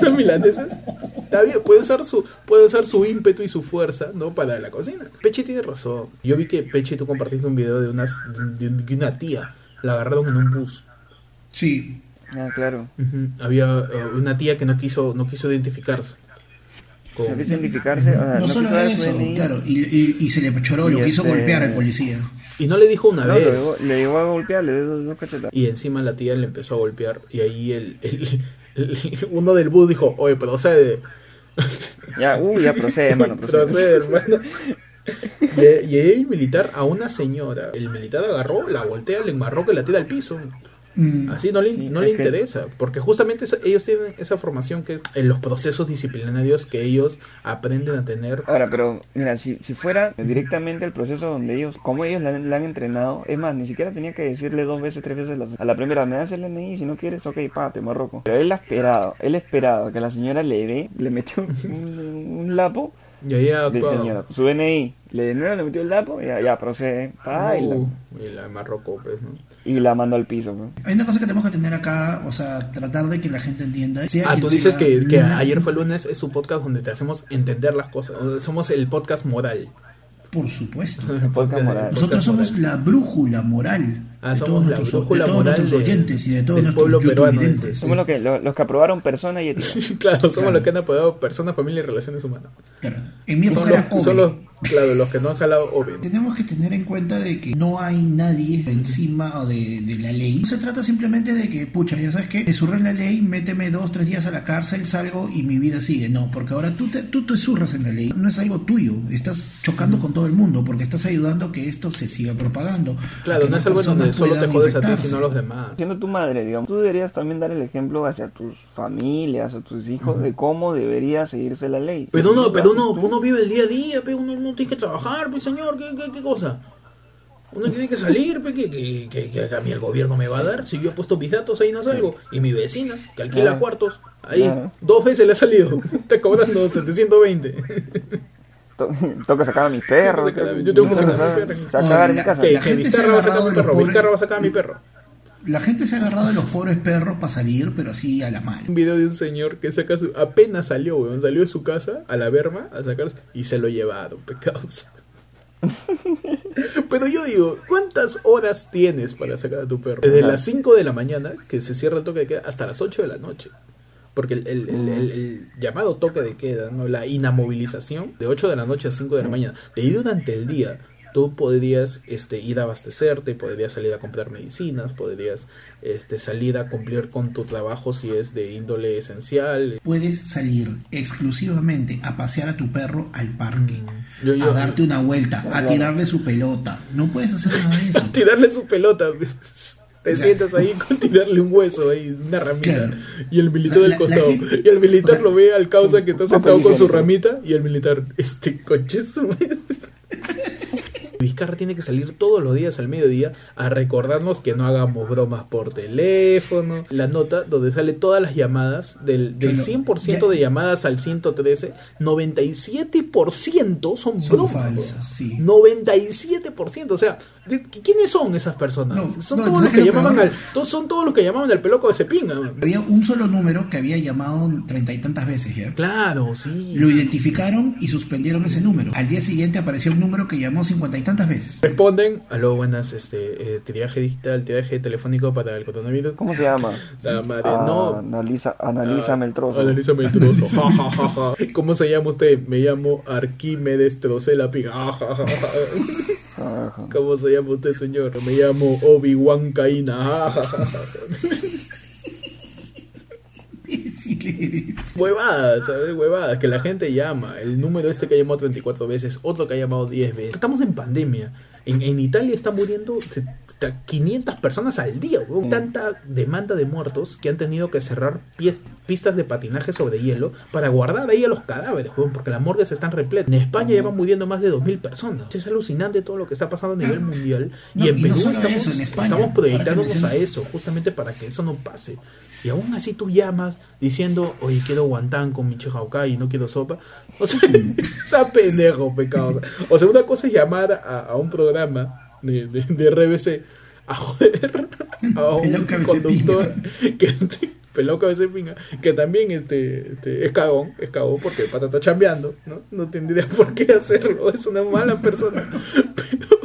[SPEAKER 1] Unas milanesas. Está bien, puede usar su, puede usar su ímpetu y su fuerza, ¿no? Para la cocina. Peche tiene razón. Yo vi que Peche tú compartiste un video de unas de, de una tía. La agarraron en un bus.
[SPEAKER 2] Sí,
[SPEAKER 3] Ah, claro.
[SPEAKER 1] Había eh, una tía que no quiso, no quiso identificarse. Con-
[SPEAKER 3] No quiso identificarse, o sea,
[SPEAKER 2] no,
[SPEAKER 3] no,
[SPEAKER 2] solo eso, claro, y, y, y se le choró, lo quiso
[SPEAKER 3] este-
[SPEAKER 2] golpear al policía.
[SPEAKER 1] Y no le dijo una
[SPEAKER 3] No,
[SPEAKER 1] vez.
[SPEAKER 3] le llegó, le llegó a golpear, le dio dos, dos cachetadas.
[SPEAKER 1] Y encima la tía le empezó a golpear. Y ahí el- uno del bus dijo, oye, procede.
[SPEAKER 3] Ya, uy, ya procede, hermano, procede.
[SPEAKER 1] procede, hermano. Y, y el militar a una señora. El militar agarró, la voltea, le enmarró que la tira al piso.
[SPEAKER 2] Mm.
[SPEAKER 1] Así no le,
[SPEAKER 3] Sí,
[SPEAKER 1] no le
[SPEAKER 3] que-
[SPEAKER 1] interesa, porque justamente eso- ellos tienen esa formación que en los procesos disciplinarios que ellos aprenden a tener.
[SPEAKER 3] Ahora, pero mira, si, si fuera directamente el proceso donde ellos, como ellos la, han- la han entrenado, es más, ni siquiera tenía que decirle dos veces, tres veces a la primera, me das el NI, si no quieres, ok, pate, Marroco. Pero él ha esperado, él ha esperado que la señora le dé, le metió un, un lapo
[SPEAKER 1] Y ahí actuado.
[SPEAKER 3] señora, su DNI, le de nuevo le metió el lapo, y ya, ya procede, pa, y, la,
[SPEAKER 1] Uh, y la pues, ¿no?
[SPEAKER 3] y la mandó al piso. ¿no?
[SPEAKER 2] Hay una cosa que tenemos que tener acá, o sea, tratar de que la gente entienda. sea
[SPEAKER 1] Ah, tú dices
[SPEAKER 2] sea,
[SPEAKER 1] que, ayer fue lunes, es su podcast donde te hacemos entender las cosas. Somos el podcast moral.
[SPEAKER 2] Por supuesto.
[SPEAKER 3] podcast moral.
[SPEAKER 2] Nosotros somos la brújula moral
[SPEAKER 1] Ah,
[SPEAKER 2] de
[SPEAKER 1] somos
[SPEAKER 2] todos
[SPEAKER 1] la
[SPEAKER 2] nuestros,
[SPEAKER 1] brújula
[SPEAKER 2] de todos
[SPEAKER 1] moral
[SPEAKER 2] nuestros
[SPEAKER 1] de-
[SPEAKER 2] oyentes y de todos nuestros
[SPEAKER 1] pueblo peruano.
[SPEAKER 3] Somos los que, lo- los que aprobaron persona y ética.
[SPEAKER 1] claro, somos
[SPEAKER 2] Claro.
[SPEAKER 1] los que han apoyado personas, familia y relaciones humanas.
[SPEAKER 2] Claro. En mi
[SPEAKER 1] Son
[SPEAKER 2] época era
[SPEAKER 1] los, son
[SPEAKER 2] Obi.
[SPEAKER 1] los, claro, los que no han jalado Obi.
[SPEAKER 2] Tenemos que tener en cuenta de que no hay nadie encima de, de la ley. No se trata simplemente de que, pucha, ya sabes que, me surres la ley, méteme dos, tres días a la cárcel, salgo y mi vida sigue. No, porque ahora tú te, tú te surras en la ley. No es algo tuyo. Estás chocando con todo el mundo porque estás ayudando a que esto se siga propagando.
[SPEAKER 1] Claro, no es algo donde solo te jodes a ti,
[SPEAKER 2] infectarse.
[SPEAKER 1] sino a los demás.
[SPEAKER 3] Siendo tu madre, digamos, tú deberías también dar el ejemplo hacia tus familias, a tus hijos, de cómo debería seguirse la ley.
[SPEAKER 1] Pero
[SPEAKER 3] lo
[SPEAKER 1] pero uno,
[SPEAKER 3] tú-
[SPEAKER 1] uno vive el día a día, pe, uno no tiene que trabajar, pues señor, ¿qué, qué, qué cosa? Uno tiene que salir, pe, que, que, que, que a mí el gobierno me va a dar, si yo he puesto mis datos ahí no salgo, y mi vecina, que alquila
[SPEAKER 3] Claro.
[SPEAKER 1] cuartos, ahí
[SPEAKER 3] Claro.
[SPEAKER 1] dos veces le ha salido, está cobrando 720.
[SPEAKER 3] To- Tengo que sacar a mi perro.
[SPEAKER 1] Yo tengo que sacar a mi perro.
[SPEAKER 3] Sacar mi casa.
[SPEAKER 1] Que,
[SPEAKER 2] ha
[SPEAKER 1] va a sacar a mi perro, Vizcarra va a sacar a mi perro.
[SPEAKER 2] La gente se ha agarrado de los pobres perros para salir, pero así a la mala.
[SPEAKER 1] Un video de un señor que saca su, apenas salió, weón, salió de su casa a la berma a sacar y se lo llevaron, pecados. Pero yo digo, ¿cuántas horas tienes para sacar a tu perro? Desde las 5 de la mañana, que se cierra el toque de queda, hasta las 8 de la noche. Porque el, el- el- el- el llamado toque de queda, ¿no? la inamovilización, de 8 de la noche a 5 de la mañana, de ahí durante el día, tú podrías este, ir a abastecerte, podrías salir a comprar medicinas, podrías este, salir a cumplir con tu trabajo si es de índole esencial.
[SPEAKER 2] Puedes salir exclusivamente a pasear a tu perro al parque,
[SPEAKER 1] Mm. Yo- yo-
[SPEAKER 2] a darte una vuelta, a tirarle su pelota. No puedes hacer nada de eso.
[SPEAKER 1] tirarle su pelota. Te
[SPEAKER 2] O sea,
[SPEAKER 1] sientas ahí con tirarle un hueso ahí, una ramita.
[SPEAKER 2] Claro.
[SPEAKER 1] Y el militar
[SPEAKER 2] O sea,
[SPEAKER 1] del costado.
[SPEAKER 2] la gente-
[SPEAKER 1] y el militar
[SPEAKER 2] o sea,
[SPEAKER 1] lo ve al causa que está sentado con su ramita. Y el militar, este coche. Vizcarra tiene que salir todos los días al mediodía a recordarnos que no hagamos bromas por teléfono. La nota donde sale todas las llamadas, del, del
[SPEAKER 2] Pero,
[SPEAKER 1] 100%
[SPEAKER 2] ya-
[SPEAKER 1] de llamadas al 113, 97% son,
[SPEAKER 2] Son
[SPEAKER 1] bromas.
[SPEAKER 2] falsas, sí.
[SPEAKER 1] 97%, o sea, ¿de- ¿quiénes son esas personas?
[SPEAKER 2] No,
[SPEAKER 1] son
[SPEAKER 2] no,
[SPEAKER 1] todos los
[SPEAKER 2] ¿sabes
[SPEAKER 1] que llamaban
[SPEAKER 2] peor?
[SPEAKER 1] al, son todos los que llamaban al peloco de Cepinga. weón.
[SPEAKER 2] Había un solo número que había llamado treinta y tantas veces ya.
[SPEAKER 1] Claro, sí.
[SPEAKER 2] Lo identificaron y suspendieron ese número. Al día siguiente apareció un número que llamó cincuenta y tantas veces.
[SPEAKER 1] Responden, aló, buenas, este, eh, tiraje digital, tiraje telefónico para el coronavirus.
[SPEAKER 3] ¿Cómo se llama?
[SPEAKER 1] La madre,
[SPEAKER 3] Ah,
[SPEAKER 1] no.
[SPEAKER 3] Analiza, analízame el trozo.
[SPEAKER 1] Analízame el trozo. Ja, ja, ja, ja. ¿Cómo se llama usted? Me llamo Arquímedes Trocé la piga. Ja, ja, ja, ja.
[SPEAKER 3] Ajá.
[SPEAKER 1] ¿Cómo se llama usted, señor? Me llamo Obi-Wan Caína.
[SPEAKER 2] Eres.
[SPEAKER 1] Huevadas, ¿sabes? Huevadas, que la gente llama. El número este que ha llamado 34 veces, otro que ha llamado 10 veces. Estamos en pandemia. En, en Italia está muriendo se- ta- 500 personas al día, weón. Tanta demanda de muertos que han tenido que cerrar pies- pistas de patinaje sobre hielo para guardar ahí a los cadáveres, weón, porque las morgues están repletas. En España ya van muriendo más de 2.000 personas. Es alucinante todo lo que está pasando a nivel mundial.
[SPEAKER 2] No,
[SPEAKER 1] y en
[SPEAKER 2] y no
[SPEAKER 1] Perú
[SPEAKER 2] solo
[SPEAKER 1] estamos,
[SPEAKER 2] eso, en España,
[SPEAKER 1] estamos proyectándonos a eso, justamente para que eso no pase. Y aún así tú llamas diciendo, oye, quiero guantán con mi chihaucay y no quiero sopa. O sea, sea pendejo, pecado. O sea, una cosa es llamar a, a un programa de, de, de RBC a joder a un conductor que pelón cabeza de pinga, que también este, este, es cagón, es cagón porque el pata está chambeando, ¿no? No tendría por qué hacerlo, es una mala persona. Pero,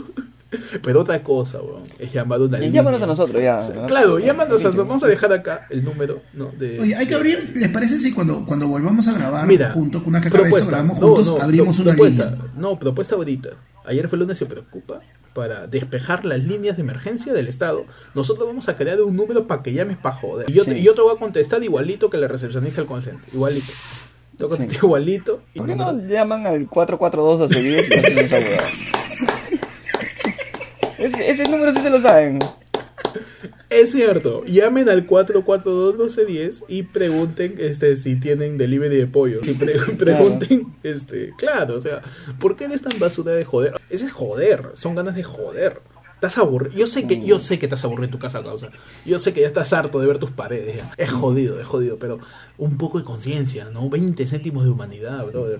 [SPEAKER 1] pero otra cosa, weón, es llamar a una línea.
[SPEAKER 3] llámanos a nosotros ya. ¿no?
[SPEAKER 1] Claro, llámanos, a- vamos a dejar acá el número, ¿no? De,
[SPEAKER 2] Oye, hay que abrir, ¿les parece si cuando, cuando volvamos a grabar
[SPEAKER 1] Mira,
[SPEAKER 2] juntos, una que acabe esto,
[SPEAKER 1] propuesta.
[SPEAKER 2] grabamos
[SPEAKER 1] No,
[SPEAKER 2] juntos,
[SPEAKER 1] no,
[SPEAKER 2] abrimos
[SPEAKER 1] pro-
[SPEAKER 2] una
[SPEAKER 1] propuesta.
[SPEAKER 2] línea?
[SPEAKER 1] No, propuesta ahorita. Ayer fue lunes se preocupa para despejar las líneas de emergencia del Estado. Nosotros vamos a crear un número para que llames para joder. Y yo, te,
[SPEAKER 3] Sí.
[SPEAKER 1] y yo te voy a contestar igualito que la recepcionista del consent. Igualito. Te contestar
[SPEAKER 3] Sí.
[SPEAKER 1] igualito. Y
[SPEAKER 3] ¿Por qué
[SPEAKER 1] no-
[SPEAKER 3] no llaman al 442 a seguir y hacen esa huevada? Ese, ese número sí se lo saben.
[SPEAKER 1] Es cierto, llamen al 442-1210 y pregunten este, si tienen delivery de pollo. Y pre- pregunten, este, claro, o sea, ¿por qué eres tan basura de joder? Ese es joder, son ganas de joder. Estás aburrido. Yo sé que, yo sé que estás aburrido en tu casa, causa. Yo sé que ya estás harto de ver tus paredes. ya. Es jodido, es jodido, pero un poco de conciencia, ¿no? 20 céntimos de humanidad, brother.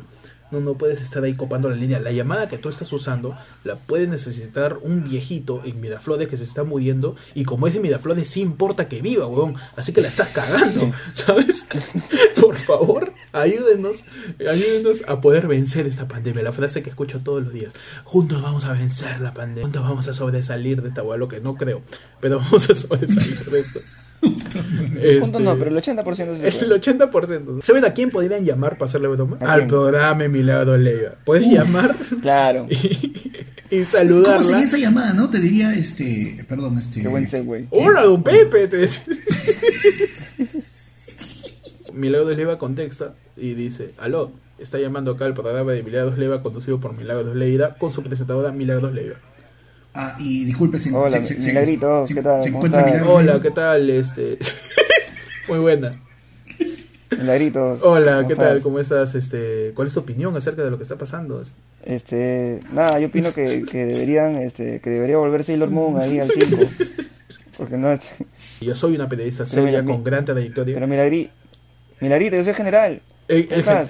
[SPEAKER 1] No, no puedes estar ahí copando la línea. La llamada que tú estás usando la puede necesitar un viejito en Miraflores que se está muriendo. Y como es de Miraflores, sí importa que viva, weón. Así que la estás cagando, ¿sabes? Por favor, ayúdenos, ayúdenos a poder vencer esta pandemia. La frase que escucho todos los días. Juntos vamos a vencer la pandemia. Juntos vamos a sobresalir de esta weá, lo que no creo. Pero vamos a sobresalir de esto.
[SPEAKER 3] No,
[SPEAKER 1] Este,
[SPEAKER 3] pero el 80% es
[SPEAKER 1] el 80%. ¿Saben a quién podrían llamar para hacerle broma?
[SPEAKER 3] ¿A
[SPEAKER 1] Al programa Milagro Leiva. Puedes llamar
[SPEAKER 3] Claro.
[SPEAKER 1] y, y
[SPEAKER 2] ¿Cómo sería
[SPEAKER 1] saludarla.
[SPEAKER 2] esa llamada, no? Te diría, este, perdón, este...
[SPEAKER 3] Qué buen segue.
[SPEAKER 1] Hola, don Pepe. te. Milagros Leiva contesta y dice, aló, está llamando acá el programa de Milagros Leiva conducido por Milagros Leiva con su presentadora Milagros Leiva.
[SPEAKER 2] Ah, y disculpe, se,
[SPEAKER 3] Hola,
[SPEAKER 2] se- se-
[SPEAKER 3] Milagrito,
[SPEAKER 2] se-
[SPEAKER 3] ¿qué tal?
[SPEAKER 2] se
[SPEAKER 3] ¿Cómo
[SPEAKER 2] encuentra
[SPEAKER 3] estás?
[SPEAKER 2] Milagro
[SPEAKER 1] Hola? ¿qué tal? Este... Muy buena.
[SPEAKER 3] Milagrito.
[SPEAKER 1] Hola,
[SPEAKER 3] ¿cómo
[SPEAKER 1] ¿qué
[SPEAKER 3] estás?
[SPEAKER 1] tal? ¿Cómo estás? Este, ¿cuál es tu opinión acerca de lo que está pasando?
[SPEAKER 3] Este, nada, yo opino que, que deberían, este, que debería volver Sailor Moon ahí al 5. Porque no,
[SPEAKER 1] Yo soy una periodista seria con gran trayectoria.
[SPEAKER 3] pero Milagri, Milagrito, yo soy general.
[SPEAKER 1] El,
[SPEAKER 3] ¿Cómo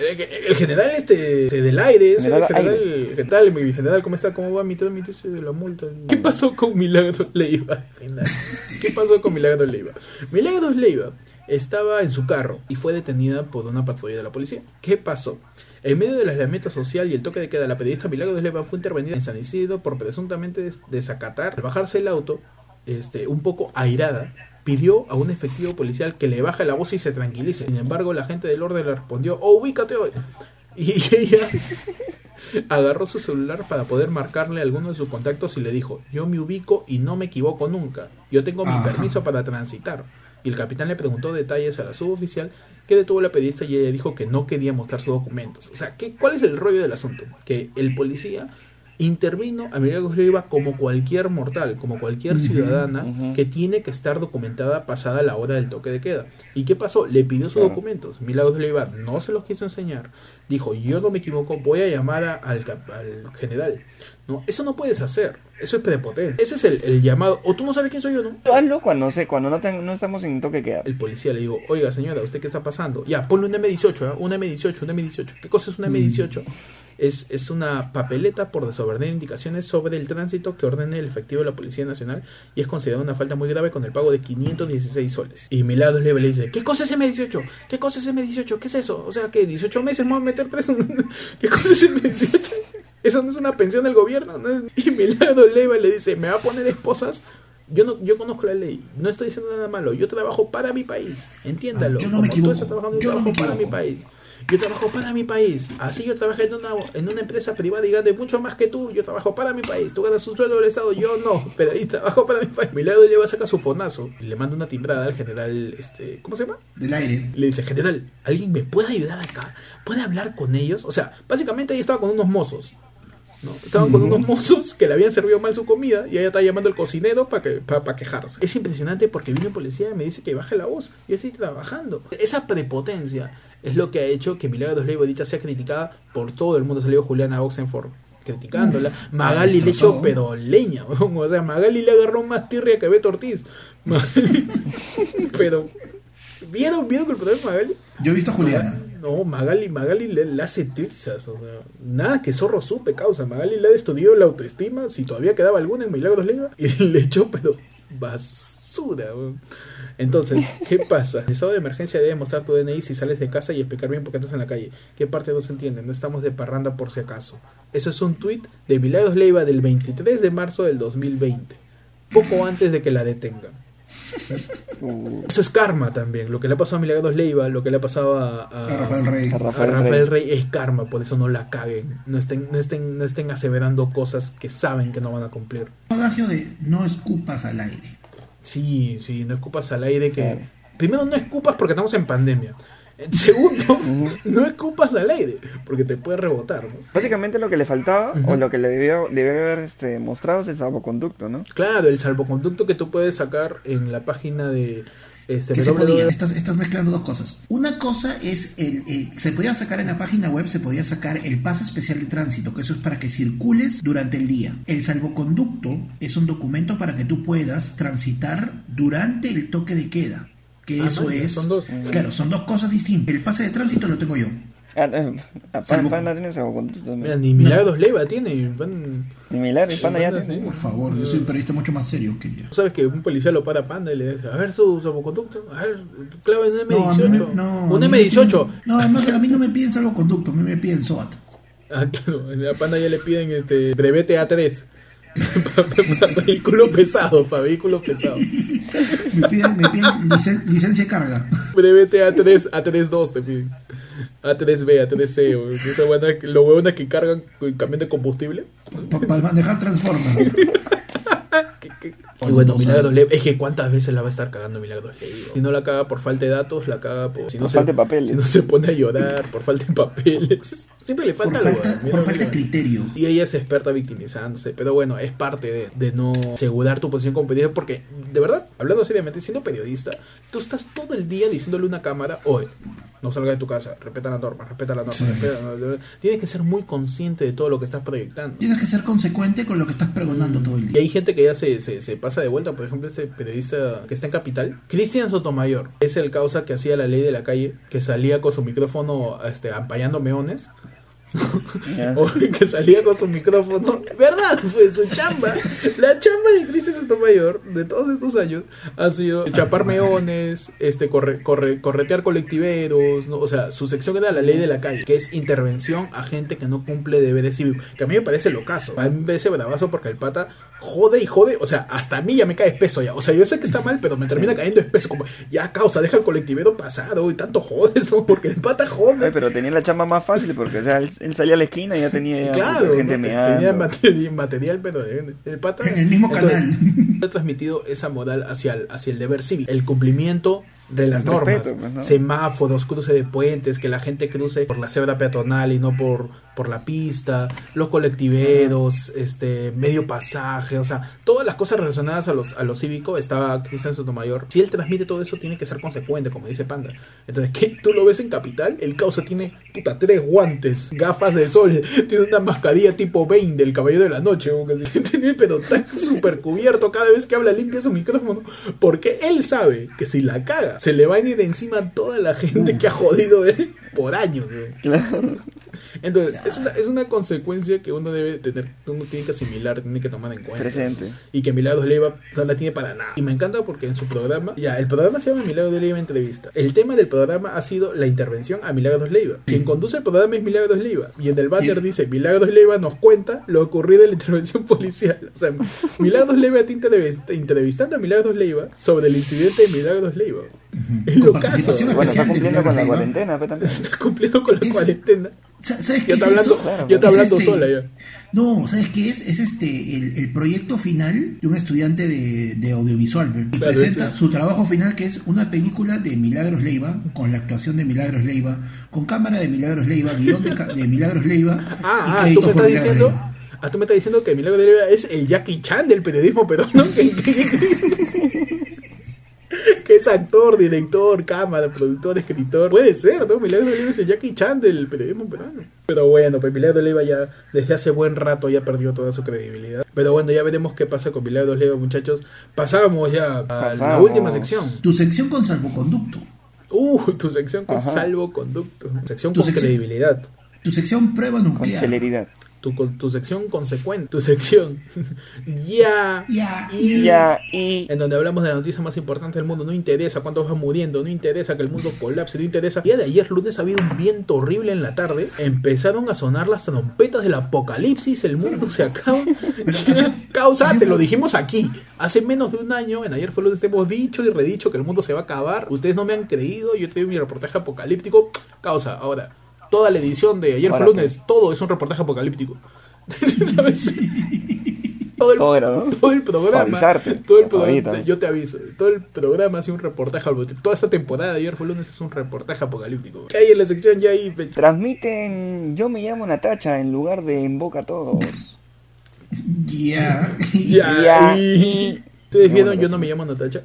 [SPEAKER 1] el general este este del aire, ese,
[SPEAKER 3] General
[SPEAKER 1] el general, ¿qué tal, mi general? ¿Cómo está? ¿Cómo va mi trámite de la multa? ¿Qué pasó con Milagros Leiva? ¿Qué pasó con Milagros Leiva? Milagros Leiva estaba en su carro y fue detenida por una patrulla de la policía. ¿Qué pasó? En medio del aislamiento social y el toque de queda, la periodista Milagros Leiva fue intervenida en San Isidro por presuntamente des- desacatar. Al bajarse el auto, este, un poco airada, pidió a un efectivo policial que le baje la voz y se tranquilice. Sin embargo, la gente del orden le respondió, oh, ubícate hoy. Y ella agarró su celular para poder marcarle a alguno de sus contactos y le dijo, yo me ubico y no me equivoco nunca. Yo tengo mi
[SPEAKER 2] Ajá.
[SPEAKER 1] permiso para transitar. Y el capitán le preguntó detalles a la suboficial que detuvo la periodista y ella dijo que no quería mostrar sus documentos. O sea, ¿qué, ¿cuál es el rollo del asunto? Que el policía intervino a Milagros Leiva como cualquier mortal, como cualquier ciudadana que tiene que estar documentada pasada la hora del toque de queda. ¿Y qué pasó? Le pidió sus
[SPEAKER 3] Claro.
[SPEAKER 1] documentos. Milagros Leiva no se los quiso enseñar. Dijo, yo no me equivoco, voy a llamar a- al, al general. No, eso no puedes hacer. Eso es prepotencia. Ese es el, el llamado. O tú no sabes quién soy yo, ¿no?
[SPEAKER 3] Hazlo cuando sé, cuando no, no estamos en toque queda.
[SPEAKER 1] El policía le digo, oiga señora, ¿usted qué está pasando? Ya, ponle un M18, ¿ah? un M18, un M18. ¿Qué cosa es un M18? Es, es una papeleta por desobedecer indicaciones sobre el tránsito que ordene el efectivo de la Policía Nacional y es considerada una falta muy grave con el pago de 516 soles. Y Milagros Leiva le dice, ¿qué cosa es M18? ¿Qué cosa es M18? ¿Qué es eso? O sea, que 18 meses me van a meter preso. ¿Qué cosa es M18? Eso no es una pensión del gobierno. ¿no? Y Milagros Leiva le dice, ¿me va a poner esposas? Yo no, yo conozco la ley, no estoy diciendo nada malo, yo trabajo para mi país, entiéndalo.
[SPEAKER 2] Ah, yo no
[SPEAKER 1] Como
[SPEAKER 2] me
[SPEAKER 1] tú
[SPEAKER 2] equivoco,
[SPEAKER 1] estás trabajando, yo,
[SPEAKER 2] yo no
[SPEAKER 1] trabajo para mi país. Yo trabajo para mi país. Así yo trabajé en una, en una empresa privada y gané mucho más que tú. Yo trabajo para mi país. Tú ganas un sueldo del Estado, yo no. Pero ahí trabajo para mi país. Milagro lleva a sacar su fonazo y le manda una timbrada al general, este, ¿cómo se llama?
[SPEAKER 2] Del aire.
[SPEAKER 1] Le dice, general, ¿alguien me puede ayudar acá? ¿Puede hablar con ellos? O sea, básicamente ahí estaba con unos mozos. ¿No? Estaban con unos mozos que le habían servido mal su comida y ella está llamando al cocinero para que, para quejarse. Es impresionante porque viene un policía y me dice que baje la voz. Yo estoy trabajando. Esa prepotencia es lo que ha hecho que Milagros Leiva sea criticada por todo el mundo. Salió Juliana Oxenford criticándola. Magali le echó pero leña. O sea, Magali le agarró más tirria que Beto Ortiz. Magali- pero... ¿Vieron, ¿Vieron el problema de Magali?
[SPEAKER 2] Yo he visto a Juliana.
[SPEAKER 1] No, Magali, Magali le, le hace tizas, o sea, nada que zorro supe causa. Magali le ha destruido la autoestima, si todavía quedaba alguna en Milagros Leiva, y le echó, pero basura. Entonces, ¿qué pasa? El estado de emergencia debe mostrar tu DNI si sales de casa y explicar bien por qué estás en la calle. ¿Qué parte no se entiende? No estamos de parranda por si acaso. Eso es un tuit de Milagros Leiva del 23 de marzo del 2020, poco antes de que la detengan.
[SPEAKER 3] Uh,
[SPEAKER 1] Eso es karma también. Lo que le ha pasado a Milagros Leiva, lo que le ha pasado a, a-
[SPEAKER 2] A Rafael Rey.
[SPEAKER 3] a
[SPEAKER 1] a
[SPEAKER 3] Rafael,
[SPEAKER 1] Rafael
[SPEAKER 3] Rey.
[SPEAKER 1] Rey es karma, por eso no la caguen. No estén, no estén, no estén aseverando cosas que saben que no van a cumplir.
[SPEAKER 2] Adagio de no escupas al aire.
[SPEAKER 1] Sí, sí, no escupas al aire que.
[SPEAKER 3] Claro.
[SPEAKER 1] Primero no escupas porque estamos en pandemia. Segundo, no escupas al aire, porque te puede rebotar, ¿no?
[SPEAKER 3] Básicamente lo que le faltaba o lo que le debió, debió haber este, mostrado es el salvoconducto, ¿no?
[SPEAKER 1] Claro, el salvoconducto que tú puedes sacar en la página de este
[SPEAKER 2] que se
[SPEAKER 1] www.
[SPEAKER 2] podía, estás, estás mezclando dos cosas. Una cosa es, el, el- se podía sacar en la página web, se podía sacar el pase especial de tránsito, que eso es para que circules durante el día. El salvoconducto es un documento para que tú puedas transitar durante el toque de queda. Que
[SPEAKER 1] Ah,
[SPEAKER 2] eso
[SPEAKER 1] vaya,
[SPEAKER 2] es...
[SPEAKER 1] son dos.
[SPEAKER 2] Claro, son dos cosas distintas. El pase de tránsito lo tengo yo.
[SPEAKER 3] Ah, eh,
[SPEAKER 2] Salvo-
[SPEAKER 3] Panda tiene salvoconducto
[SPEAKER 1] Mira, ni Milagros Leiva tiene. van-
[SPEAKER 3] Ni Milagro, y Panda ya tiene.
[SPEAKER 2] Por favor, yo soy un periodista mucho más serio que ella.
[SPEAKER 1] Sabes que un policía lo para Panda y le dice, a ver su salvoconducto, a ver, clave un
[SPEAKER 2] No, a mí
[SPEAKER 1] M18,
[SPEAKER 2] me- no,
[SPEAKER 1] un
[SPEAKER 2] a mí me
[SPEAKER 1] M18.
[SPEAKER 2] piden- No, además a mí no me piden salvoconducto, a mí me piden SOAT.
[SPEAKER 1] Ah, claro, a Panda ya le piden este brevete A3. Para vehículo pesado, para vehículo pesado.
[SPEAKER 2] Me piden, me piden licen- licencia de carga.
[SPEAKER 1] Brevete A3, A32 te piden. A3B, A3C, o esa buena, lo huevonas que cargan camión de combustible.
[SPEAKER 2] Para manejar Transformer.
[SPEAKER 1] Que-
[SPEAKER 2] O
[SPEAKER 1] Y bueno,
[SPEAKER 2] no,
[SPEAKER 1] Milagros es que cuántas veces la va a estar cagando Milagros Leiva. Si no la caga por falta de datos, la caga por, si no
[SPEAKER 3] Por
[SPEAKER 1] se-
[SPEAKER 3] falta de papeles.
[SPEAKER 1] Si no se pone a llorar por falta de papeles. Siempre le
[SPEAKER 2] Por
[SPEAKER 1] falta algo.
[SPEAKER 2] falta,
[SPEAKER 1] a
[SPEAKER 2] por falta de criterio.
[SPEAKER 1] Y ella es experta victimizándose, pero bueno, es parte de, de no asegurar tu posición como periodista, porque de verdad, hablando seriamente, siendo periodista, tú estás todo el día diciéndole a una cámara, oye, no salga de tu casa, respeta la norma, respeta la norma,
[SPEAKER 2] Sí.
[SPEAKER 1] respeta la norma". Tienes que ser muy consciente de todo lo que estás proyectando.
[SPEAKER 2] Tienes que ser consecuente con lo que estás pregonando todo el
[SPEAKER 1] Y
[SPEAKER 2] día.
[SPEAKER 1] hay gente que ya se, se, se pasa de vuelta, por ejemplo, este periodista que está en Capital, Cristian Sotomayor, es el causa que hacía la ley de la calle, que salía con su micrófono este, ampallando meones. O que salía con su micrófono. ¿Verdad? Fue su chamba. La chamba de Cristian Sotomayor de todos estos años ha sido chapar meones, este, corre, corre- corretear colectiveros. O sea, su sección era la ley de la calle, que es intervención a gente que no cumple deberes cívicos. Que a mí me parece locazo. A mí me parece bravazo porque el pata jode y jode. O sea, hasta a mí ya me cae espeso ya. O sea, yo sé que está mal, pero me termina cayendo espeso. Como, ya causa, deja el colectivero pasado y tanto jodes, ¿no? Porque el pata jode.
[SPEAKER 3] Ay, pero tenía la chamba más fácil porque, o sea, él, él salía a la esquina y ya tenía
[SPEAKER 1] Claro,
[SPEAKER 3] puta, gente
[SPEAKER 1] ¿no?
[SPEAKER 3] meando.
[SPEAKER 1] tenía material, material, pero de- el pata
[SPEAKER 2] En el mismo canal.
[SPEAKER 1] ha transmitido esa moral hacia el, hacia el deber cívico, el cumplimiento de las normas,
[SPEAKER 3] respeto, pues, ¿no?
[SPEAKER 1] semáforos, cruce de puentes, que la gente cruce por la cebra peatonal y no por, por la pista, los colectiveros, este medio pasaje, o sea, todas las cosas relacionadas a los a lo cívico estaba Cristian Sotomayor. Si él transmite todo eso tiene que ser consecuente, como dice Panda. Entonces, ¿qué? Tú lo ves en Capital, el causa tiene puta tres guantes, gafas de sol, tiene una mascarilla tipo Bane del Caballero de la Noche. Tiene, pero está súper cubierto cada vez que habla limpia su micrófono, porque él sabe que si la caga, se le va a ir de encima toda la gente que ha jodido él por años. güey.
[SPEAKER 3] Claro.
[SPEAKER 1] Entonces, es una, es una consecuencia que uno debe tener, uno tiene que asimilar, tiene que tomar en cuenta.
[SPEAKER 3] Presente.
[SPEAKER 1] Y que Milagros Leiva no la tiene para nada. Y me encanta porque en su programa, ya, el programa se llama Milagros de Leiva Entrevista. El tema del programa ha sido la intervención a Milagros Leiva. Quien conduce el programa es Milagros Leiva. Y en el banner
[SPEAKER 2] Y-
[SPEAKER 1] dice, Milagros Leiva nos cuenta lo ocurrido en la intervención policial. O sea, Milagros Leiva está entrevist- entrevistando a Milagros Leiva sobre el incidente de Milagros Leiva. Es lo caso.
[SPEAKER 3] Bueno, está
[SPEAKER 2] especial de
[SPEAKER 3] cumpliendo con la
[SPEAKER 2] Milagros
[SPEAKER 3] cuarentena, pues, también.
[SPEAKER 1] Está cumpliendo con la
[SPEAKER 2] Es-
[SPEAKER 1] cuarentena.
[SPEAKER 2] Sa- ¿Sabes qué
[SPEAKER 1] Ya
[SPEAKER 2] es
[SPEAKER 1] está hablando,
[SPEAKER 2] eso?
[SPEAKER 3] Claro,
[SPEAKER 1] ya está
[SPEAKER 2] Es
[SPEAKER 1] hablando
[SPEAKER 2] este-
[SPEAKER 1] sola ya.
[SPEAKER 2] No, ¿sabes qué es? Es este el, el proyecto final de un estudiante de, de audiovisual. Y
[SPEAKER 1] Claro,
[SPEAKER 2] presenta
[SPEAKER 1] ese es-
[SPEAKER 2] su trabajo final que es una película de Milagros Leiva, con la actuación de Milagros Leiva, con cámara de Milagros Leiva, guion de, de Milagros Leiva
[SPEAKER 1] Ah,
[SPEAKER 2] y
[SPEAKER 1] ah, tú
[SPEAKER 2] créditos
[SPEAKER 1] me
[SPEAKER 2] por
[SPEAKER 1] estás
[SPEAKER 2] Milagros
[SPEAKER 1] diciendo.
[SPEAKER 2] Leiva.
[SPEAKER 1] Ah, tú me estás diciendo que Milagro de Leiva es el Jackie Chan del periodismo peruano. Es actor, director, cámara, productor, escritor. Puede ser, ¿no? Milagro de Leiva es el Jackie Chan del periodismo peruano. Pero bueno, pues Milagro de Leiva ya desde hace buen rato ya perdió toda su credibilidad. Pero bueno, ya veremos qué pasa con Milagro de Leiva, muchachos. Pasamos ya a la última sección.
[SPEAKER 2] Tu sección con salvoconducto.
[SPEAKER 1] Uh, tu sección con
[SPEAKER 3] Ajá.
[SPEAKER 1] salvoconducto. Sección
[SPEAKER 2] Tu
[SPEAKER 1] con
[SPEAKER 2] sección-
[SPEAKER 1] credibilidad.
[SPEAKER 2] Tu sección prueba
[SPEAKER 3] Con
[SPEAKER 2] nuclear.
[SPEAKER 3] celeridad.
[SPEAKER 1] Tu, tu sección consecuente. Tu sección. ya.
[SPEAKER 2] Ya,
[SPEAKER 1] Y-
[SPEAKER 3] Ya, y.
[SPEAKER 1] En donde hablamos de la noticia más importante del mundo. No interesa cuántos van muriendo. No interesa que el mundo colapse. No interesa. Día de ayer, lunes, ha habido un viento horrible en la tarde. Empezaron a sonar las trompetas del apocalipsis. El mundo se acaba. Causa, te lo dijimos aquí. Hace menos de un año, en ayer fue lunes, te hemos dicho y redicho que el mundo se va a acabar. Ustedes no me han creído. Yo te doy mi reportaje apocalíptico. Causa, ahora. Toda la edición de ayer fue lunes, todo es un reportaje apocalíptico. ¿Sabes? todo el,
[SPEAKER 3] Todo era, ¿no?
[SPEAKER 1] todo el programa.
[SPEAKER 3] avisarte.
[SPEAKER 1] Todo el programa. Yo te aviso. Todo el programa hace un reportaje apocalíptico. Toda esta temporada de ayer fue lunes es un reportaje apocalíptico. ¿Qué hay en la sección ya ahí, pecho?
[SPEAKER 3] Transmiten Yo me llamo Natacha en lugar de En Boca a Todos.
[SPEAKER 2] Ya.
[SPEAKER 1] Ya. ¿Ustedes vieron Yo no me llamo Natacha?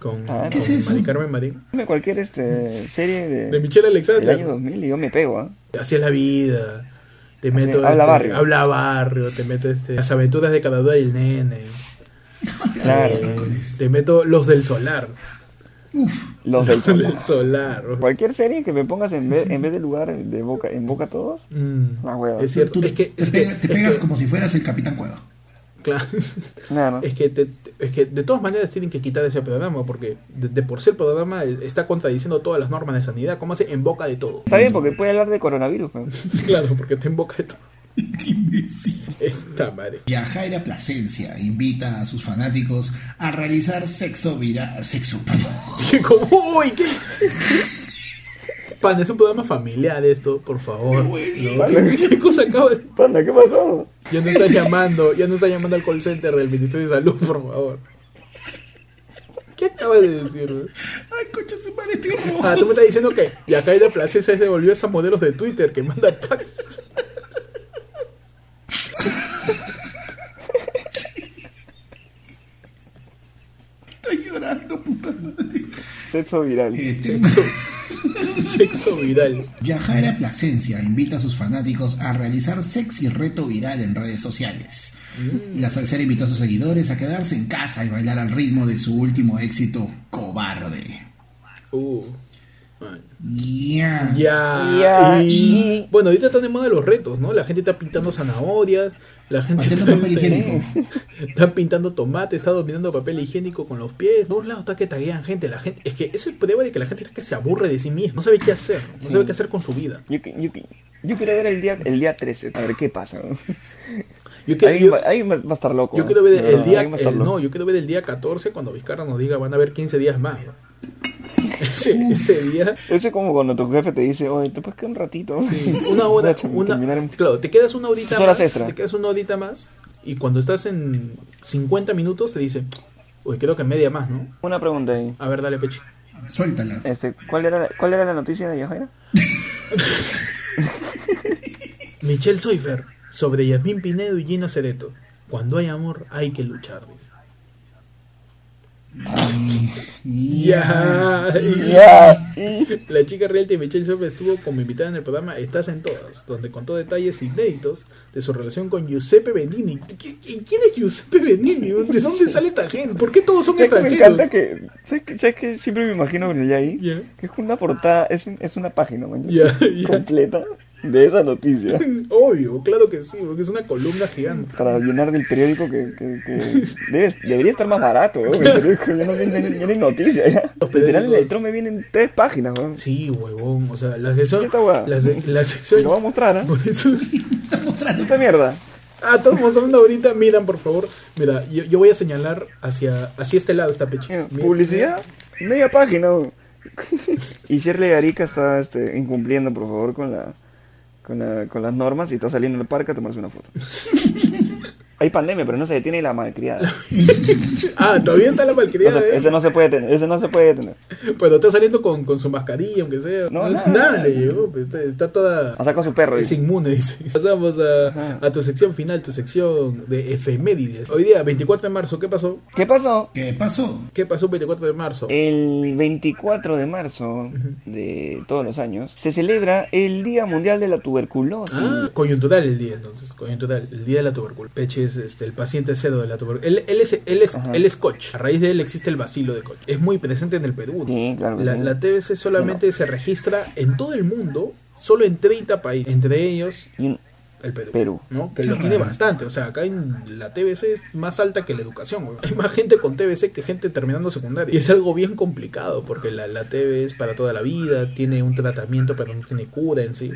[SPEAKER 1] Con,
[SPEAKER 3] Ah,
[SPEAKER 1] con
[SPEAKER 2] ¿qué es eso?
[SPEAKER 1] Mari Carmen Marín.
[SPEAKER 3] Dime cualquier este, serie de,
[SPEAKER 1] De Michelle
[SPEAKER 3] del
[SPEAKER 1] Alexander.
[SPEAKER 3] año 2000 y yo me pego, ¿ah?
[SPEAKER 1] Así es la vida. Te
[SPEAKER 3] Así,
[SPEAKER 1] meto.
[SPEAKER 3] habla
[SPEAKER 1] este,
[SPEAKER 3] barrio.
[SPEAKER 1] Habla barrio. Te meto este, las aventuras de cada día del nene.
[SPEAKER 3] Claro.
[SPEAKER 1] Te meto los del solar.
[SPEAKER 2] Uf,
[SPEAKER 3] Los del
[SPEAKER 1] Los
[SPEAKER 3] sol.
[SPEAKER 1] del solar.
[SPEAKER 3] Cualquier serie que me pongas en vez, en vez de lugar de boca, en Boca a Todos.
[SPEAKER 1] Mm,
[SPEAKER 3] Ah, huevo.
[SPEAKER 1] es cierto.
[SPEAKER 2] tú
[SPEAKER 1] Es que,
[SPEAKER 2] te,
[SPEAKER 1] es que,
[SPEAKER 2] pega- te
[SPEAKER 1] es
[SPEAKER 2] pegas
[SPEAKER 1] que-
[SPEAKER 2] como si fueras el Capitán Cueva.
[SPEAKER 1] Claro.
[SPEAKER 3] ¿no?
[SPEAKER 1] Es que, te- es que de todas maneras tienen que quitar ese programa porque de, de por sí el programa está contradiciendo todas las normas de sanidad, como hace en boca de todo.
[SPEAKER 3] Está bien porque puede hablar de coronavirus. pero-
[SPEAKER 1] Claro, porque está en boca de todo.
[SPEAKER 2] Qué imbécil.
[SPEAKER 1] Esta madre.
[SPEAKER 2] Yajaira Plasencia invita a sus fanáticos a realizar sexo viral. Sexo, perdón.
[SPEAKER 1] Uy, ¿qué? Pan, es un programa familiar esto, por favor. ¿no? ¿Qué, qué cosa acaba de.?
[SPEAKER 3] Panda, ¿qué pasó?
[SPEAKER 1] Ya no está llamando, ya no está llamando al call center del Ministerio de Salud, por favor. ¿Qué acabas de decir? güey?
[SPEAKER 2] Ay, concha su madre, estoy rojo.
[SPEAKER 1] Ah, tú me estás diciendo que Yajaira Plasencia se volvió esa modelos de Twitter que manda packs.
[SPEAKER 2] Estoy llorando, puta madre.
[SPEAKER 3] Sexo viral.
[SPEAKER 2] Eh,
[SPEAKER 1] Sexo, sexo viral.
[SPEAKER 2] Yajaira Plasencia invita a sus fanáticos a realizar sexy reto viral en redes sociales. La salsera invitó a sus seguidores a quedarse en casa y bailar al ritmo de su último éxito, Cobarde.
[SPEAKER 1] Uh.
[SPEAKER 2] Ya.
[SPEAKER 1] Ya.
[SPEAKER 3] Ya,
[SPEAKER 1] y...
[SPEAKER 3] y-
[SPEAKER 1] Bueno, ahorita están de moda los retos, ¿no? La gente está pintando zanahorias, la gente
[SPEAKER 2] Pintando
[SPEAKER 1] está,
[SPEAKER 2] papel higiénico.
[SPEAKER 1] está pintando tomate, está dominando papel higiénico con los pies. Por un lado está que taguean gente. La gente es que eso es prueba de que la gente es que se aburre de sí misma. No sabe qué hacer. No
[SPEAKER 3] Sí.
[SPEAKER 1] sabe qué hacer con su vida.
[SPEAKER 3] Yo, qui- yo, qui- yo quiero ver el día, el día 13, a ver qué pasa.
[SPEAKER 1] Yo, quiero-
[SPEAKER 3] Ahí,
[SPEAKER 1] yo-
[SPEAKER 3] va, ahí va va a estar loco.
[SPEAKER 1] yo quiero ver
[SPEAKER 3] De
[SPEAKER 1] el día el- no, yo quiero ver el día 14 cuando Vizcarra nos diga van a haber 15 días más. ¿no? Ese, ese día
[SPEAKER 3] Eso es como cuando tu jefe te dice, oye, te puedes quedar un ratito.
[SPEAKER 1] una hora, una,
[SPEAKER 3] terminar en-
[SPEAKER 1] claro, te quedas una horita
[SPEAKER 3] horas
[SPEAKER 1] más,
[SPEAKER 3] extra.
[SPEAKER 1] te quedas una horita más y cuando estás en 50 minutos te dice, uy, creo que media más, ¿no?
[SPEAKER 3] Una pregunta ahí.
[SPEAKER 1] A ver, dale pecho.
[SPEAKER 2] Suéltala.
[SPEAKER 3] Este, ¿cuál, era, la- ¿Cuál era la noticia de Yajaira?
[SPEAKER 1] Michelle Soifer sobre Yasmín Pinedo y Gino Cereto. Cuando hay amor hay que luchar. dice. Ya.
[SPEAKER 3] Ya.
[SPEAKER 1] La chica reality Michelle Soifer estuvo como invitada en el programa Estás en Todas, donde contó detalles inéditos de su relación con Giuseppe Benini. ¿Qui- qui- ¿Quién es Giuseppe Benini? ¿De dónde sale esta gente? ¿Por qué todos son
[SPEAKER 3] ¿Sabes que me
[SPEAKER 1] extranjeros?
[SPEAKER 3] encanta que, ¿sabes, que, ¿sabes que siempre me imagino ya ahí?
[SPEAKER 1] Ya.
[SPEAKER 3] Que es una portada, es, un- es una página, man,
[SPEAKER 1] Ya, ya.
[SPEAKER 3] completa de esa noticia.
[SPEAKER 1] Obvio, claro que sí, porque es una columna gigante.
[SPEAKER 3] Para llenar del periódico que, que, que debe- debería estar más barato, periódico ya no viene, ya no hay noticia ya.
[SPEAKER 1] Los
[SPEAKER 3] Literal
[SPEAKER 1] periódicos-
[SPEAKER 3] el Electron me vienen tres páginas, weón.
[SPEAKER 1] Sí, huevón, o sea, la sección...
[SPEAKER 3] Esta hueá.
[SPEAKER 1] La, se- la sección...
[SPEAKER 3] Lo voy a mostrar, ¿ah?
[SPEAKER 1] Por eso...
[SPEAKER 2] Está mostrando.
[SPEAKER 3] Esta mierda.
[SPEAKER 1] Ah, estamos mostrando ahorita, miran por favor. Mira, yo, yo voy a señalar hacia, hacia este lado esta
[SPEAKER 3] Mira. Publicidad, media página. weón. y Shirley Arica está este, incumpliendo, por favor, con la, con la con las normas y está saliendo en el parque a tomarse una foto. Hay pandemia, pero no se detiene la malcriada.
[SPEAKER 1] Ah, todavía está la
[SPEAKER 3] No
[SPEAKER 1] malcriada,
[SPEAKER 3] se-
[SPEAKER 1] ¿eh?
[SPEAKER 3] ese no se puede tener, ese no se puede tener.
[SPEAKER 1] Pero está saliendo con, con su mascarilla, aunque sea.
[SPEAKER 3] No,
[SPEAKER 1] nada,
[SPEAKER 3] nada.
[SPEAKER 1] le llegó, pues, está, está toda...
[SPEAKER 3] Ha sacado su perro.
[SPEAKER 1] Es
[SPEAKER 3] dice.
[SPEAKER 1] inmune, dice. Pasamos a, a tu sección final, tu sección de efemérides. Hoy día, 24 de marzo, ¿qué pasó?
[SPEAKER 3] ¿Qué pasó?
[SPEAKER 2] ¿Qué pasó?
[SPEAKER 1] ¿Qué pasó el 24 de marzo?
[SPEAKER 3] El 24 de marzo de todos los años se celebra el Día Mundial de la Tuberculosis.
[SPEAKER 1] Ah, coyuntural el día entonces, coyuntural, el día de la tuberculosis. Peche es este, el paciente cero de la tuberculosis. Él, él es, él, es, él es Koch, a raíz de él existe el vacilo de Koch. Es muy presente en el Perú.
[SPEAKER 3] Sí, claro que
[SPEAKER 1] la,
[SPEAKER 3] sí.
[SPEAKER 1] la TBC solamente se registra en todo el mundo, solo en 30 países, entre ellos
[SPEAKER 3] Y
[SPEAKER 1] el Perú.
[SPEAKER 3] Perú.
[SPEAKER 1] ¿no? Que lo tiene bastante. O sea, acá en la TBC es más alta que la educación. güey. Hay más gente con TBC que gente terminando secundaria. Y es algo bien complicado porque la, la TB es para toda la vida, tiene un tratamiento pero no tiene cura en sí.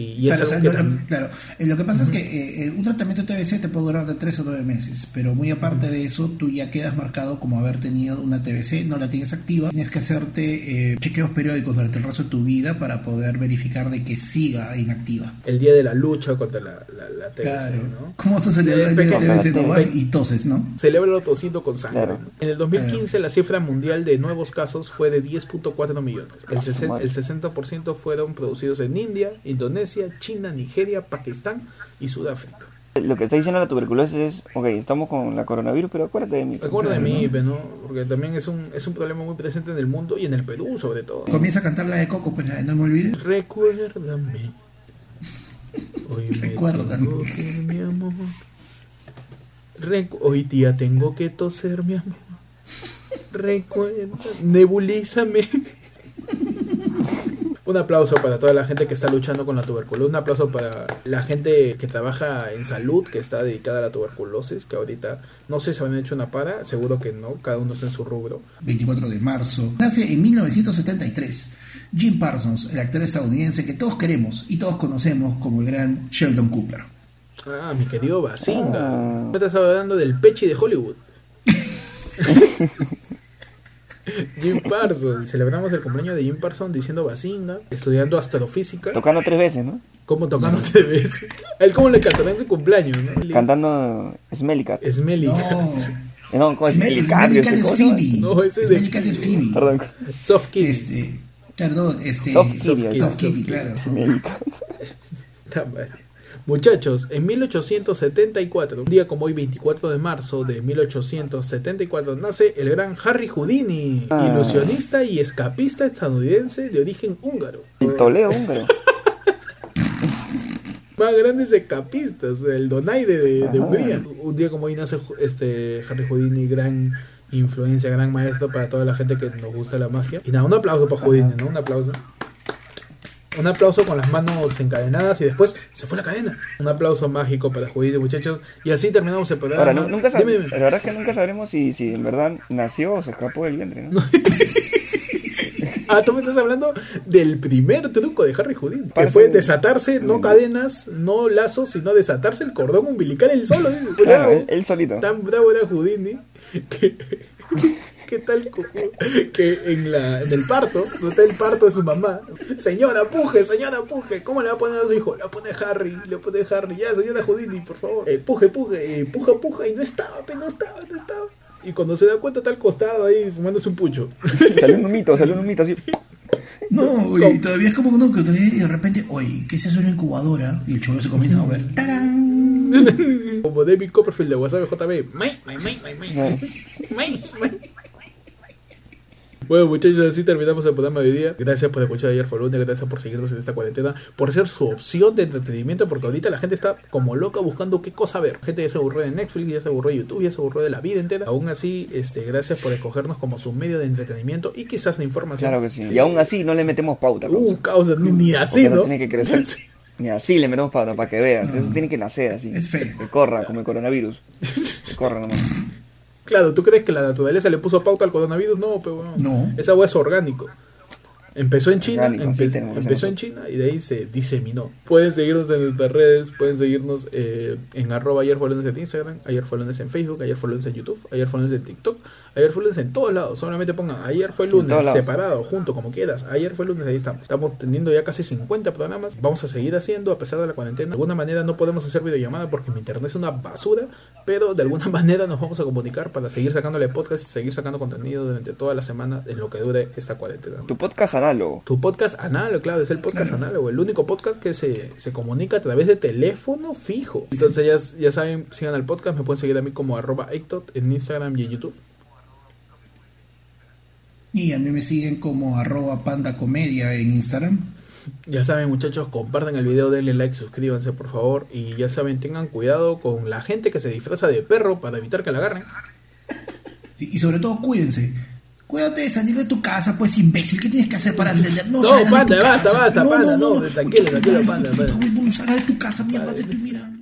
[SPEAKER 1] Y, y es
[SPEAKER 2] Claro, o sea, lo, lo-
[SPEAKER 1] también-
[SPEAKER 2] claro. Eh, lo que pasa es que eh, eh, un tratamiento TBC te puede durar de 3 o 9 meses, pero muy aparte de eso, tú ya quedas marcado como haber tenido una TBC, no la tienes activa, tienes que hacerte eh, chequeos periódicos durante el resto de tu vida para poder verificar de que siga inactiva.
[SPEAKER 1] el día de la lucha contra la, la, la TBC,
[SPEAKER 2] Claro.
[SPEAKER 1] ¿no?
[SPEAKER 2] ¿Cómo vas a celebrar el día de
[SPEAKER 1] Pequeño.
[SPEAKER 2] TBC? No vas
[SPEAKER 3] Pequeño.
[SPEAKER 2] y toses, ¿no?
[SPEAKER 1] Celebra tosiendo con sangre.
[SPEAKER 3] Claro.
[SPEAKER 1] ¿no? En el 2015 la cifra mundial de nuevos casos fue de 10.4 millones. El,
[SPEAKER 3] Ah,
[SPEAKER 1] el 60% fueron producidos en India, Indonesia, China, Nigeria, Pakistán y Sudáfrica.
[SPEAKER 3] Lo que está diciendo la tuberculosis es, ok, estamos con la coronavirus, pero acuérdate de mí.
[SPEAKER 1] Recuerda de mí, pe, ¿no? Porque también es un, es un problema muy presente en el mundo y en el Perú sobre todo.
[SPEAKER 2] Comienza a cantar la de Coco, pues no me olvides.
[SPEAKER 1] Recuérdame. Hoy me
[SPEAKER 2] Recuérdame.
[SPEAKER 1] tengo que ir, mi amor. Recu- Hoy día tengo que toser, mi amor. Recuerda, nebulízame. Un aplauso para toda la gente que está luchando con la tuberculosis. Un aplauso para la gente que trabaja en salud, que está dedicada a la tuberculosis, que ahorita no sé si han hecho una para, seguro que no, cada uno está en su rubro.
[SPEAKER 2] 24 de marzo. Nace en 1973 Jim Parsons, el actor estadounidense que todos queremos y todos conocemos como el gran Sheldon Cooper.
[SPEAKER 1] Ah, mi querido Basinga.
[SPEAKER 3] Ah.
[SPEAKER 1] No estás hablando del Pechi de Hollywood. Jim Parsons. Celebramos el cumpleaños de Jim Parsons diciendo Basinga, estudiando astrofísica.
[SPEAKER 3] Tocando tres veces, ¿no?
[SPEAKER 1] como tocando veces. Él cómo le cantará en su cumpleaños, ¿no?
[SPEAKER 3] Cantando Smelly Cat.
[SPEAKER 1] Smelly.
[SPEAKER 2] No,
[SPEAKER 3] Eh, No, ¿cómo es?
[SPEAKER 2] Smelly
[SPEAKER 3] Smelly Cat,
[SPEAKER 2] Smelly
[SPEAKER 3] ¿qué
[SPEAKER 2] Cat es
[SPEAKER 3] cosa?
[SPEAKER 2] Phoebe.
[SPEAKER 1] No, ese es de
[SPEAKER 2] Smelly Cat es
[SPEAKER 1] Phoebe.
[SPEAKER 3] Perdón.
[SPEAKER 1] Soft Kid.
[SPEAKER 2] Este, no, este,
[SPEAKER 3] Soft Kitty,
[SPEAKER 1] Kitty.
[SPEAKER 2] Soft Kitty,
[SPEAKER 1] Kitty.
[SPEAKER 2] claro.
[SPEAKER 3] Smelly Cat.
[SPEAKER 1] Ta madre. Muchachos, en 1874, un día como hoy 24 de marzo de 1874, nace el gran Harry Houdini,
[SPEAKER 3] Ah.
[SPEAKER 1] ilusionista y escapista estadounidense de origen húngaro.
[SPEAKER 3] El Toledo húngaro.
[SPEAKER 1] más grandes escapistas, el Donaire de, de. Hungría. Un día como hoy nace este Harry Houdini, gran influencia, gran maestro para toda la gente que nos gusta la magia. Y nada, un aplauso para Houdini, ¿no? Un aplauso. Un aplauso con las manos encadenadas y después se fue la cadena. Un aplauso mágico para Houdini, muchachos. Y así terminamos el programa.
[SPEAKER 3] Ahora, nu- nunca
[SPEAKER 1] Dime, dime.
[SPEAKER 3] la verdad es que nunca sabremos si, si en verdad nació o se escapó del vientre, ¿no?
[SPEAKER 1] Ah, tú me estás hablando del primer truco de Harry Houdini. Que fue desatarse, no cadenas, no lazos, sino desatarse el cordón umbilical él solo. dice.
[SPEAKER 3] Claro, él solito.
[SPEAKER 1] Tan bravo era Houdini que, que tal cojudo, que en, la, en el parto, donde está el parto de su mamá, señora puje, señora puje, ¿cómo le va a poner a su hijo? Le va a poner Harry, le va a poner Harry, ya señora Houdini, por favor, eh, puje, puje, eh, puja, puja, y no estaba, pe, no estaba, no estaba. Y cuando se da cuenta está al costado ahí fumándose un pucho.
[SPEAKER 3] Salió un humito, salió un humito así.
[SPEAKER 2] No, y todavía es como no, que de repente, oye, ¿qué es eso en la incubadora? Y el chulo se comienza a mover. ¡Tarán!
[SPEAKER 1] Como David Copperfield de WhatsApp JB. May, may, may, may, may, may, may. Bueno, muchachos, así terminamos el programa de hoy día. Gracias por escuchar ayer fue lunes, gracias por seguirnos en esta cuarentena, por ser su opción de entretenimiento, porque ahorita la gente está como loca buscando qué cosa ver. La gente ya se aburrió de Netflix, ya se aburrió de YouTube, ya se aburrió de la vida entera. Aún así, este, gracias por escogernos como su medio de entretenimiento y quizás de información.
[SPEAKER 3] Claro que sí. Y aún así no le metemos pauta.
[SPEAKER 1] Uh,
[SPEAKER 3] causa.
[SPEAKER 1] ni, ni así,
[SPEAKER 3] Porque
[SPEAKER 1] ¿no?
[SPEAKER 3] tiene que crecer.
[SPEAKER 1] Sí.
[SPEAKER 3] Ni así le metemos pauta para que vean. Eso tiene que nacer así.
[SPEAKER 2] Es feo.
[SPEAKER 3] Que corra como el coronavirus. Que corra nomás.
[SPEAKER 1] Claro, ¿tú crees que la naturaleza le puso pauta al coronavirus? No, pero bueno.
[SPEAKER 2] No.
[SPEAKER 1] Esa agua es orgánico. Empezó en China,
[SPEAKER 3] Orgánico, sí,
[SPEAKER 1] empe-
[SPEAKER 3] que
[SPEAKER 1] empezó en China y de ahí se diseminó. Pueden seguirnos en nuestras redes, pueden seguirnos eh, en arroba ayer fue lunes en Instagram, ayer fue lunes en Facebook, ayer fue lunes en YouTube, ayer fue lunes en TikTok, ayer fue lunes en todos lados. Solamente pongan ayer fue lunes, separado, junto, como quieras. Ayer fue lunes, ahí estamos. Estamos teniendo ya casi 50 programas. Vamos a seguir haciendo a pesar de la cuarentena. De alguna manera no podemos hacer videollamada porque mi internet es una basura, pero de alguna manera nos vamos a comunicar para seguir sacándole podcast y seguir sacando contenido durante toda la semana en lo que dure esta cuarentena.
[SPEAKER 3] Tu podcast análogo.
[SPEAKER 1] Tu podcast análogo, claro, es el podcast
[SPEAKER 2] Claro.
[SPEAKER 1] análogo, el único podcast que se, se comunica a través de teléfono fijo. Entonces ya, ya saben, sigan al podcast, me pueden seguir a mí como arroba Ectot en Instagram y en YouTube.
[SPEAKER 2] Y a mí me siguen como arroba panda comedia en Instagram.
[SPEAKER 1] Ya saben muchachos, compartan el video, denle like, suscríbanse por favor. Y ya saben, tengan cuidado con la gente que se disfraza de perro para evitar que la agarren.
[SPEAKER 2] Sí, Y sobre todo, cuídense. Cuídate de salir de tu casa, pues imbécil. ¿Qué tienes que hacer para entender? No,
[SPEAKER 1] No,
[SPEAKER 2] salgas de
[SPEAKER 1] panda,
[SPEAKER 2] tu
[SPEAKER 1] basta,
[SPEAKER 2] casa.
[SPEAKER 1] basta, panda, no, tranquilo, tranquilo, panda, panda.
[SPEAKER 2] huevón, salga de tu casa, mierda, mirando.